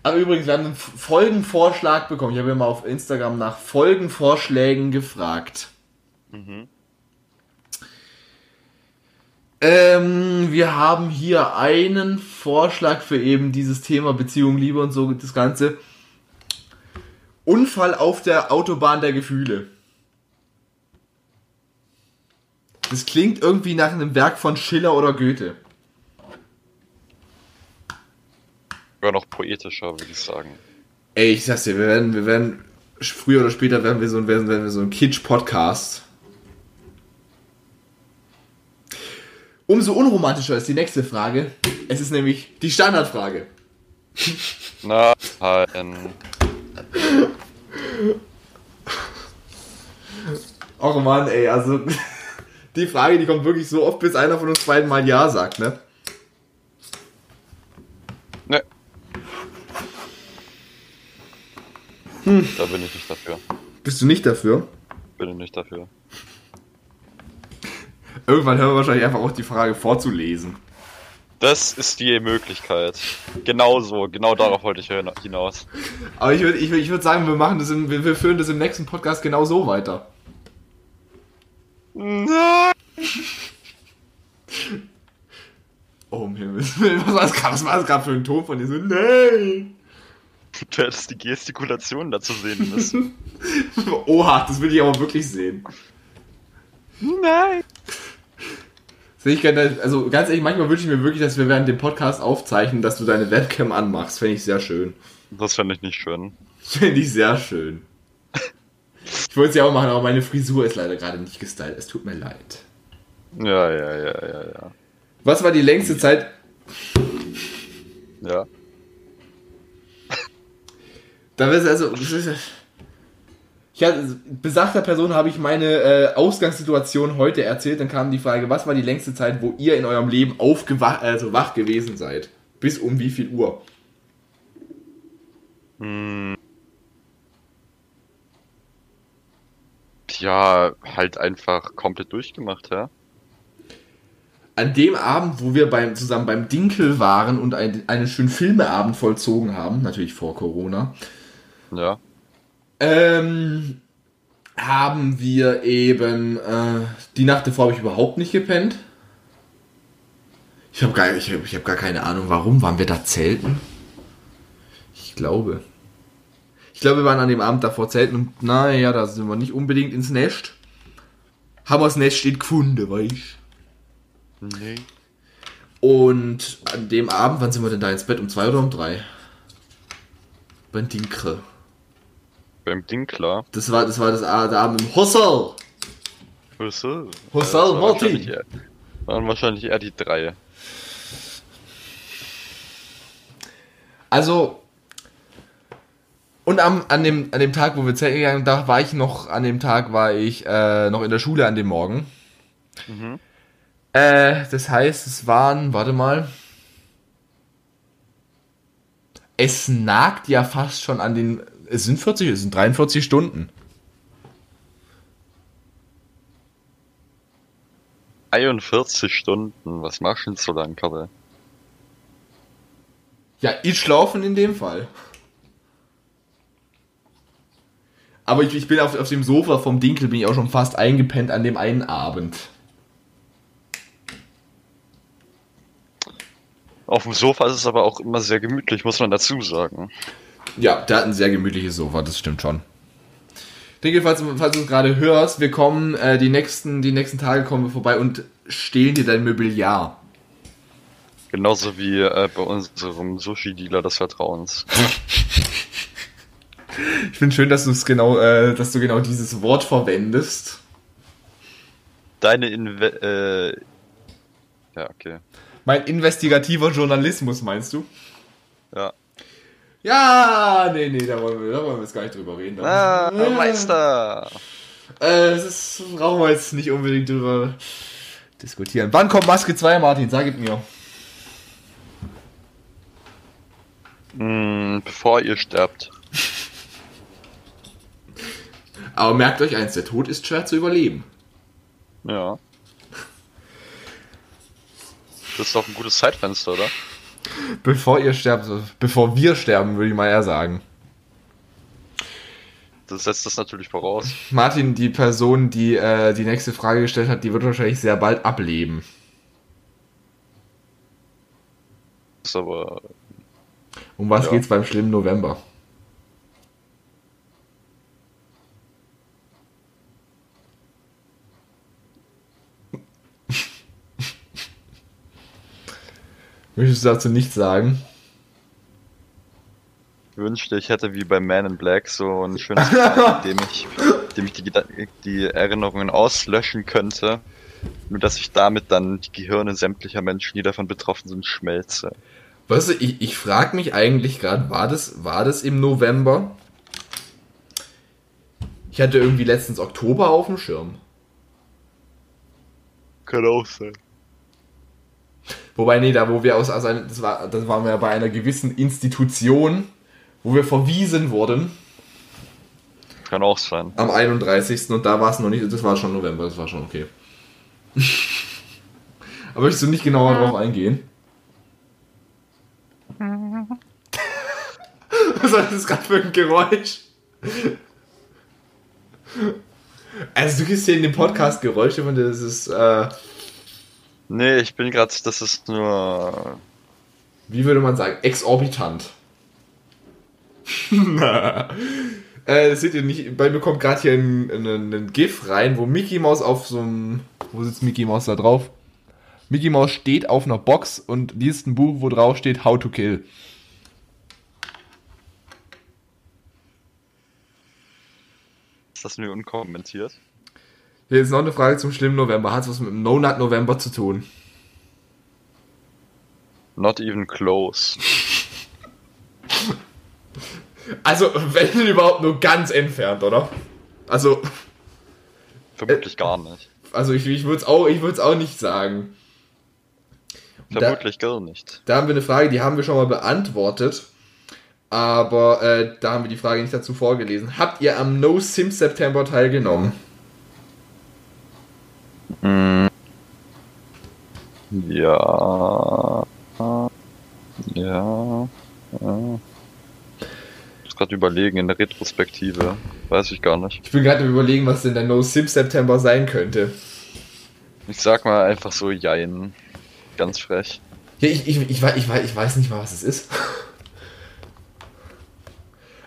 Aber übrigens, wir haben einen Folgenvorschlag bekommen. Ich habe ja mal auf Instagram nach Folgenvorschlägen gefragt. Mhm. Ähm, wir haben hier einen Vorschlag für eben dieses Thema Beziehung, Liebe und so, das Ganze. Unfall auf der Autobahn der Gefühle. Das klingt irgendwie nach einem Werk von Schiller oder Goethe. Wäre noch poetischer, würde ich sagen. Ey, ich sag's dir, wir werden, wir werden, früher oder später werden wir so, werden, werden wir so ein Kitsch-Podcast. Umso unromantischer ist die nächste Frage. Es ist nämlich die Standardfrage. Nein. Och Mann, ey, also [LAUGHS] die Frage, die kommt wirklich so oft, bis einer von uns beiden mal Ja sagt, ne? ne. Hm. Da bin ich nicht dafür. Bist du nicht dafür? Bin ich nicht dafür. Irgendwann hören wir wahrscheinlich einfach auch die Frage vorzulesen. Das ist die Möglichkeit. Genau so, genau darauf wollte ich hinaus. Aber ich würde ich würd, ich würd sagen, wir machen das im, wir, wir führen das im nächsten Podcast genau so weiter. Nein. Oh, um Himmels Willen, was war das gerade- was war das gerade für ein Ton von dir? So, nein! Du hättest die Gestikulation dazu sehen müssen. [LAUGHS] Oha, das will ich aber wirklich sehen. Nein. Sehe ich gerne, also ganz ehrlich, manchmal wünsche ich mir wirklich, dass wir während dem Podcast aufzeichnen, dass du deine Webcam anmachst. Fände ich sehr schön. Das fände ich nicht schön. Fände ich sehr schön. Ich wollte es ja auch machen, aber meine Frisur ist leider gerade nicht gestylt. Es tut mir leid. Ja, ja, ja, ja, ja. Was war die längste Zeit? Ja. Da ist also. Ich hatte, besagter Person habe ich meine äh, Ausgangssituation heute erzählt. Dann kam die Frage, was war die längste Zeit, wo ihr in eurem Leben aufgewacht, also wach gewesen seid? Bis um wie viel Uhr? Hm. Ja, halt einfach komplett durchgemacht, ja. An dem Abend, wo wir beim, zusammen beim Dinkel waren und ein, einen schönen Filmeabend vollzogen haben, natürlich vor Corona, Ja. Ähm, haben wir eben äh, die Nacht davor habe ich überhaupt nicht gepennt. Ich habe gar, ich hab, ich hab gar keine Ahnung, warum. Waren wir da zelten? Ich glaube. Ich glaube, wir waren an dem Abend davor zelten und naja, da sind wir nicht unbedingt ins Nest. Haben wir das Nest steht gefunden, weißt Nee. Und an dem Abend, wann sind wir denn da ins Bett? Um zwei oder um drei? Beim Dinkre. Beim Dinkler. Das war, das war das der Abend im. Husserl. Husserl, wahrscheinlich eher- Waren wahrscheinlich eher die drei. Also, und am, an, dem, an dem Tag, wo wir zelten gegangen da war ich noch, an dem Tag war ich äh, noch in der Schule an dem Morgen. Mhm. Äh, das heißt, es waren, warte mal. Es nagt ja fast schon an den. Es sind 40, es sind 43 Stunden. 41 Stunden. Was machst du denn so lang, Kabel? Ja, ich schlafen in dem Fall. Aber ich, ich bin auf, auf dem Sofa vom Dinkel, bin ich auch schon fast eingepennt an dem einen Abend. Auf dem Sofa ist es aber auch immer sehr gemütlich, muss man dazu sagen. Ja, der hat ein sehr gemütliches Sofa, das stimmt schon. Dinkel, falls, du- falls du es gerade hörst, wir kommen, äh, die, nächsten, die nächsten Tage kommen wir vorbei und stehlen dir dein Mobiliar. Genauso wie äh, bei unserem Sushi-Dealer des Vertrauens. Ich finde schön, dass du es genau, äh, dass du genau dieses Wort verwendest. Deine Inve äh, Ja, okay. Mein investigativer Journalismus, meinst du? Ja. Ja, nee, nee, da wollen wir, da wollen wir jetzt gar nicht drüber reden. Ah, Meister! Äh, das ist, brauchen wir jetzt nicht unbedingt drüber diskutieren. Wann kommt Maske 2, Martin? Sag es mir. Hm, bevor ihr sterbt. Aber merkt euch eins, der Tod ist schwer zu überleben. Ja. Das ist doch ein gutes Zeitfenster, oder? Bevor ihr sterbt, bevor wir sterben, würde ich mal eher sagen. Das setzt das natürlich voraus. Martin, die Person, die äh, die nächste Frage gestellt hat, die wird wahrscheinlich sehr bald ableben. Ist aber. Um was Ja. geht's beim schlimmen November? Möchtest du dazu nichts sagen? Ich wünschte, ich hätte wie bei Man in Black so ein schönes in [LAUGHS] dem ich, dem ich die, die Erinnerungen auslöschen könnte. Nur dass ich damit dann die Gehirne sämtlicher Menschen, die davon betroffen sind, schmelze. Weißt du, ich, ich frage mich eigentlich gerade, war das, war das im November? Ich hatte irgendwie letztens Oktober auf dem Schirm. Kann auch sein. Wobei, nee, da wo wir aus, einer, das war, das waren wir bei einer gewissen Institution, wo wir verwiesen wurden Kann auch sein. am 31. und da war es noch nicht, das war schon November, das war schon okay. [LAUGHS] Aber möchtest du nicht genauer drauf eingehen? [LAUGHS] Was war das gerade für ein Geräusch? Also du kriegst hier in dem Podcast Geräusche von das ist, äh, Nee, ich bin gerade, das ist nur. wie würde man sagen, exorbitant. [LAUGHS] äh, das seht ihr nicht, bei mir kommt gerade hier ein, ein, ein GIF rein, wo Mickey Mouse auf so einem, wo sitzt Mickey Mouse da drauf? Mickey Mouse steht auf einer Box und liest ein Buch, wo drauf steht How to Kill. Ist das nur unkommentiert? Hier ist noch eine Frage zum schlimmen November. Hat es was mit dem No-Nut November zu tun? Not even close. [LAUGHS] Also, wenn denn überhaupt nur ganz entfernt, oder? Also, Vermutlich gar nicht. also ich, ich würde es auch, ich auch nicht sagen. Da- Vermutlich gar nicht. Da haben wir eine Frage, die haben wir schon mal beantwortet. Aber äh, da haben wir die Frage nicht dazu vorgelesen. Habt ihr am No Sim September teilgenommen? Mm. Ja. Ja. ja. Ich muss gerade überlegen in der Retrospektive. Weiß ich gar nicht. Ich bin gerade überlegen, was denn der No Sim September sein könnte. Ich sag mal einfach so Jein. Ganz frech. Ja, ich, ich, ich, weiß, ich, weiß, ich weiß nicht mal, was es ist.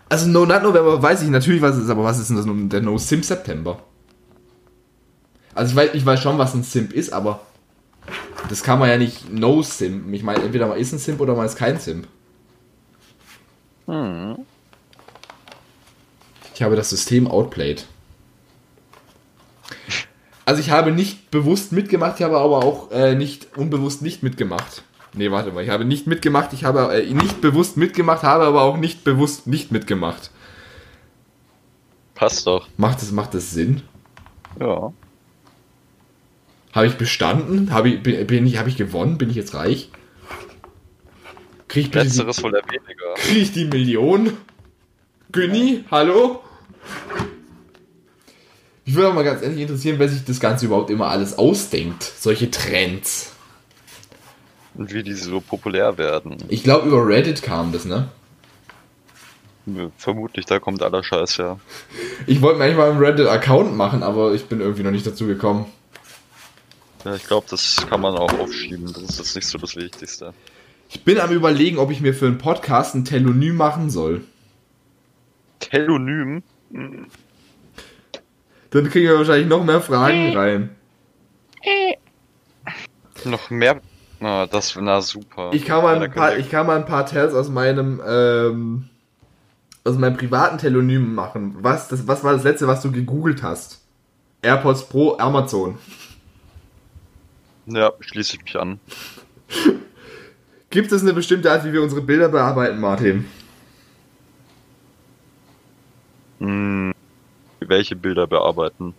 Also No Nut November weiß ich natürlich, was es ist, aber was ist denn das, der No Sim September? Also ich weiß, ich weiß schon, was ein Simp ist, aber das kann man ja nicht No Simp. Ich meine, entweder man ist ein Simp oder man ist kein Simp. Hm. Ich habe das System outplayed. Also ich habe nicht bewusst mitgemacht, ich habe aber auch äh, nicht unbewusst nicht mitgemacht. Nee, warte mal, ich habe nicht mitgemacht, ich habe äh, nicht bewusst mitgemacht, habe aber auch nicht bewusst nicht mitgemacht. Passt doch. Macht das, macht das Sinn? Ja. Habe ich bestanden? Habe ich, bin, ich, habe ich gewonnen? Bin ich jetzt reich? Krieg ich Letzteres die, wohl weniger. krieg ich die Million? Günni, hallo? Ich würde mal ganz ehrlich interessieren, wer sich das Ganze überhaupt immer alles ausdenkt. Solche Trends. Und wie die so populär werden. Ich glaube, über Reddit kam das, ne? Vermutlich, da kommt aller Scheiß her. Ich wollte mir eigentlich mal einen Reddit-Account machen, aber ich bin irgendwie noch nicht dazu gekommen. Ja, ich glaube, das kann man auch aufschieben. Das ist jetzt nicht so das Wichtigste. Ich bin am überlegen, ob ich mir für einen Podcast ein Telonym machen soll. Telonym? Dann kriegen wir wahrscheinlich noch mehr Fragen rein. Noch mehr? Na, das na super. Ich kann mal ein paar, ich kann mal ein paar Tells aus meinem, ähm, aus meinem privaten Telonym machen. Was, das, was war das letzte, was du gegoogelt hast? AirPods Pro, Amazon. Ja, schließe ich mich an. Gibt es eine bestimmte Art, wie wir unsere Bilder bearbeiten, Martin? Hm, welche Bilder bearbeiten?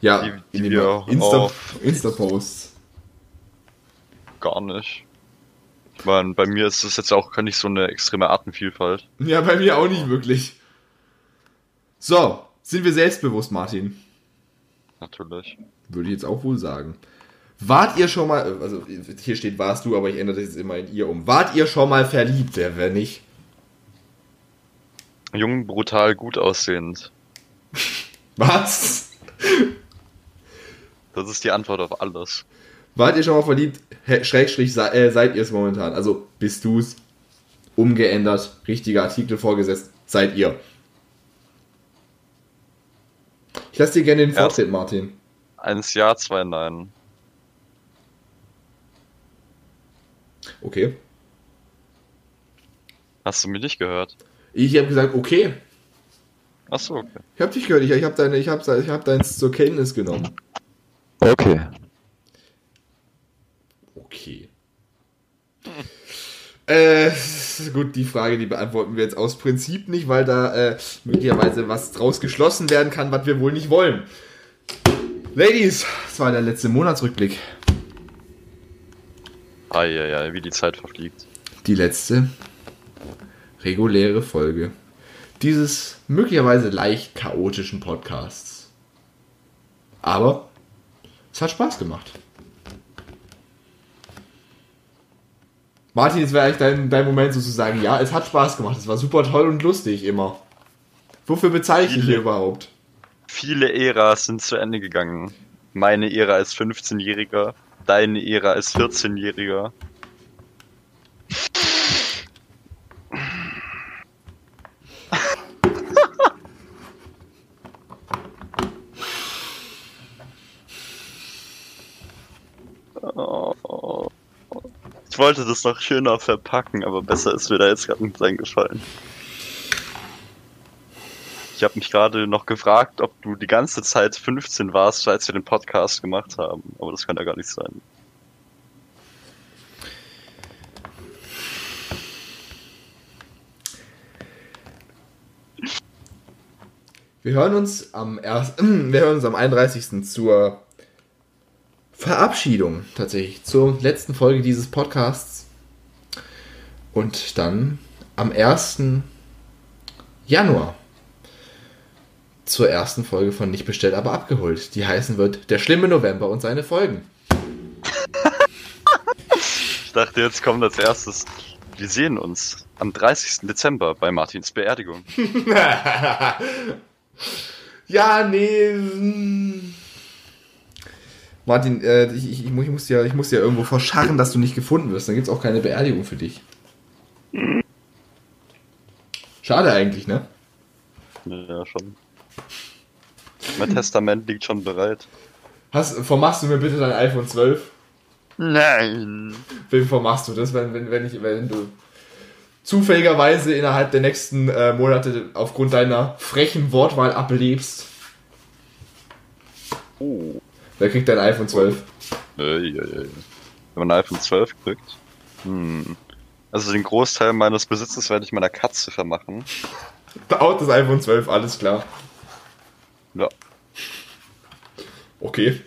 Ja, Die- die in wir Insta, Insta-Posts. Gar nicht. Ich meine, bei mir ist das jetzt auch nicht so eine extreme Artenvielfalt. Ja, bei mir auch nicht wirklich. So, sind wir selbstbewusst, Martin? Natürlich. Würde ich jetzt auch wohl sagen. Wart ihr schon mal, also hier steht warst du, aber ich ändere das jetzt immer in ihr um. Wart ihr schon mal verliebt? Wer nicht? Jung, brutal, gut aussehend. Was? Das ist die Antwort auf alles. Wart ihr schon mal verliebt? Schrägstrich, äh, seid ihr es momentan? Also, bist du's? Umgeändert, richtiger Artikel vorgesetzt, seid ihr. Ich lasse dir gerne den Vortritt, Martin. Eins Ja, zwei Nein. Okay. Hast du mich nicht gehört? Ich habe gesagt, okay. Achso, okay. Ich habe dich gehört, ich, ich habe deine, ich habe ich hab deins zur Kenntnis genommen. Okay. Okay. Äh, gut, die Frage, die beantworten wir jetzt aus Prinzip nicht, weil da äh, möglicherweise was draus geschlossen werden kann, was wir wohl nicht wollen. Ladies, das war der letzte Monatsrückblick. Eieiei, wie die Zeit verfliegt. Die letzte reguläre Folge dieses möglicherweise leicht chaotischen Podcasts. Aber es hat Spaß gemacht. Martin, jetzt wäre eigentlich dein, dein Moment sozusagen. Ja, es hat Spaß gemacht. Es war super toll und lustig immer. Wofür bezahle ich dich hier überhaupt? Viele Äras sind zu Ende gegangen. Meine Ära als 15-Jähriger, deine Ära als 14-Jähriger. Oh. [LAUGHS] Ich wollte das noch schöner verpacken, aber besser ist mir da jetzt gerade nichts eingefallen. Ich habe mich gerade noch gefragt, ob du die ganze Zeit 15 warst, als wir den Podcast gemacht haben. Aber das kann ja gar nicht sein. Wir hören uns am erst, [CLEARS THROAT] wir hören uns am 31. zur Verabschiedung tatsächlich, zur letzten Folge dieses Podcasts. Und dann am 1. Januar zur ersten Folge von Nicht bestellt, aber abgeholt. Die heißen wird Der schlimme November und seine Folgen. ich dachte, jetzt kommt als erstes. Wir sehen uns am 30. Dezember bei Martins Beerdigung. [LAUGHS] ja, nee. Hm. Martin, äh, ich, ich, ich, muss ja, ich muss ja irgendwo verscharren, dass du nicht gefunden wirst. Dann gibt es auch keine Beerdigung für dich. Schade eigentlich, ne? Ja, schon. Mein Testament liegt schon bereit. Hast, vermachst du mir bitte dein iPhone 12? Nein. Wem vermachst du das, wenn, wenn, wenn, ich, wenn du zufälligerweise innerhalb der nächsten äh, Monate aufgrund deiner frechen Wortwahl ablebst? Oh. Wer kriegt dein iPhone 12? Äh, ja. Wenn man ein iPhone 12 kriegt. Hm. Also den Großteil meines Besitzes werde ich meiner Katze vermachen. Auch das iPhone 12, alles klar. Ja. Okay.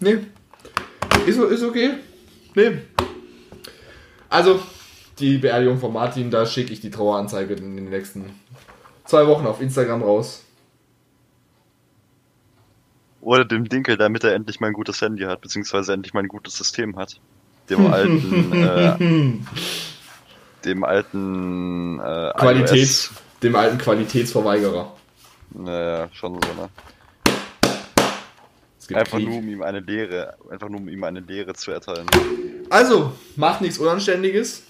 Nee. Ist, ist okay. Nee. Also, die Beerdigung von Martin, da schicke ich die Traueranzeige in den nächsten zwei Wochen auf Instagram raus. Oder dem Dinkel, damit er endlich mal ein gutes Handy hat, beziehungsweise endlich mal ein gutes System hat. Dem alten, äh, [LAUGHS] dem alten äh, Qualitäts, iOS. dem alten Qualitätsverweigerer. Naja, schon so, ne? Einfach Krieg. nur um ihm eine Lehre, einfach nur um ihm eine Lehre zu erteilen. Also, macht nichts Unanständiges.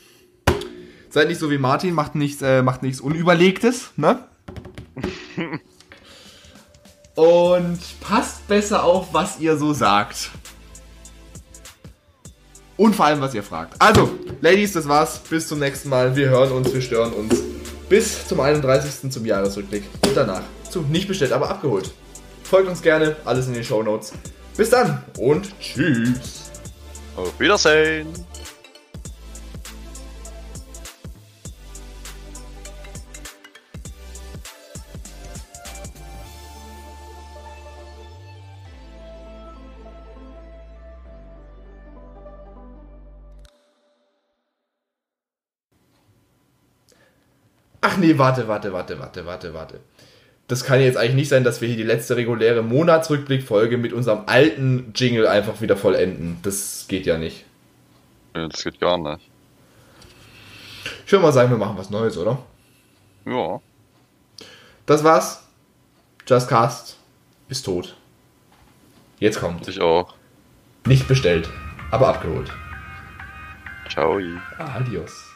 Seid nicht so wie Martin, macht nichts, äh, macht nichts Unüberlegtes, ne? [LAUGHS] Und passt besser auf, was ihr so sagt. Und vor allem, was ihr fragt. Also, Ladies, das war's. Bis zum nächsten Mal. Wir hören uns, wir stören uns. Bis zum 31. zum Jahresrückblick. Und danach zu nicht bestellt, aber abgeholt. Folgt uns gerne, alles in den Show Notes. Bis dann und tschüss. Auf Wiedersehen. Ach nee, warte, warte, warte, warte, warte, warte. Das kann jetzt eigentlich nicht sein, dass wir hier die letzte reguläre Monatsrückblickfolge mit unserem alten Jingle einfach wieder vollenden. Das geht ja nicht. Das geht gar nicht. Ich würde mal sagen, wir machen was Neues, oder? Ja. Das war's. Just Cast ist tot. Jetzt kommt. Ich auch. Nicht bestellt, aber abgeholt. Ciao. Adios.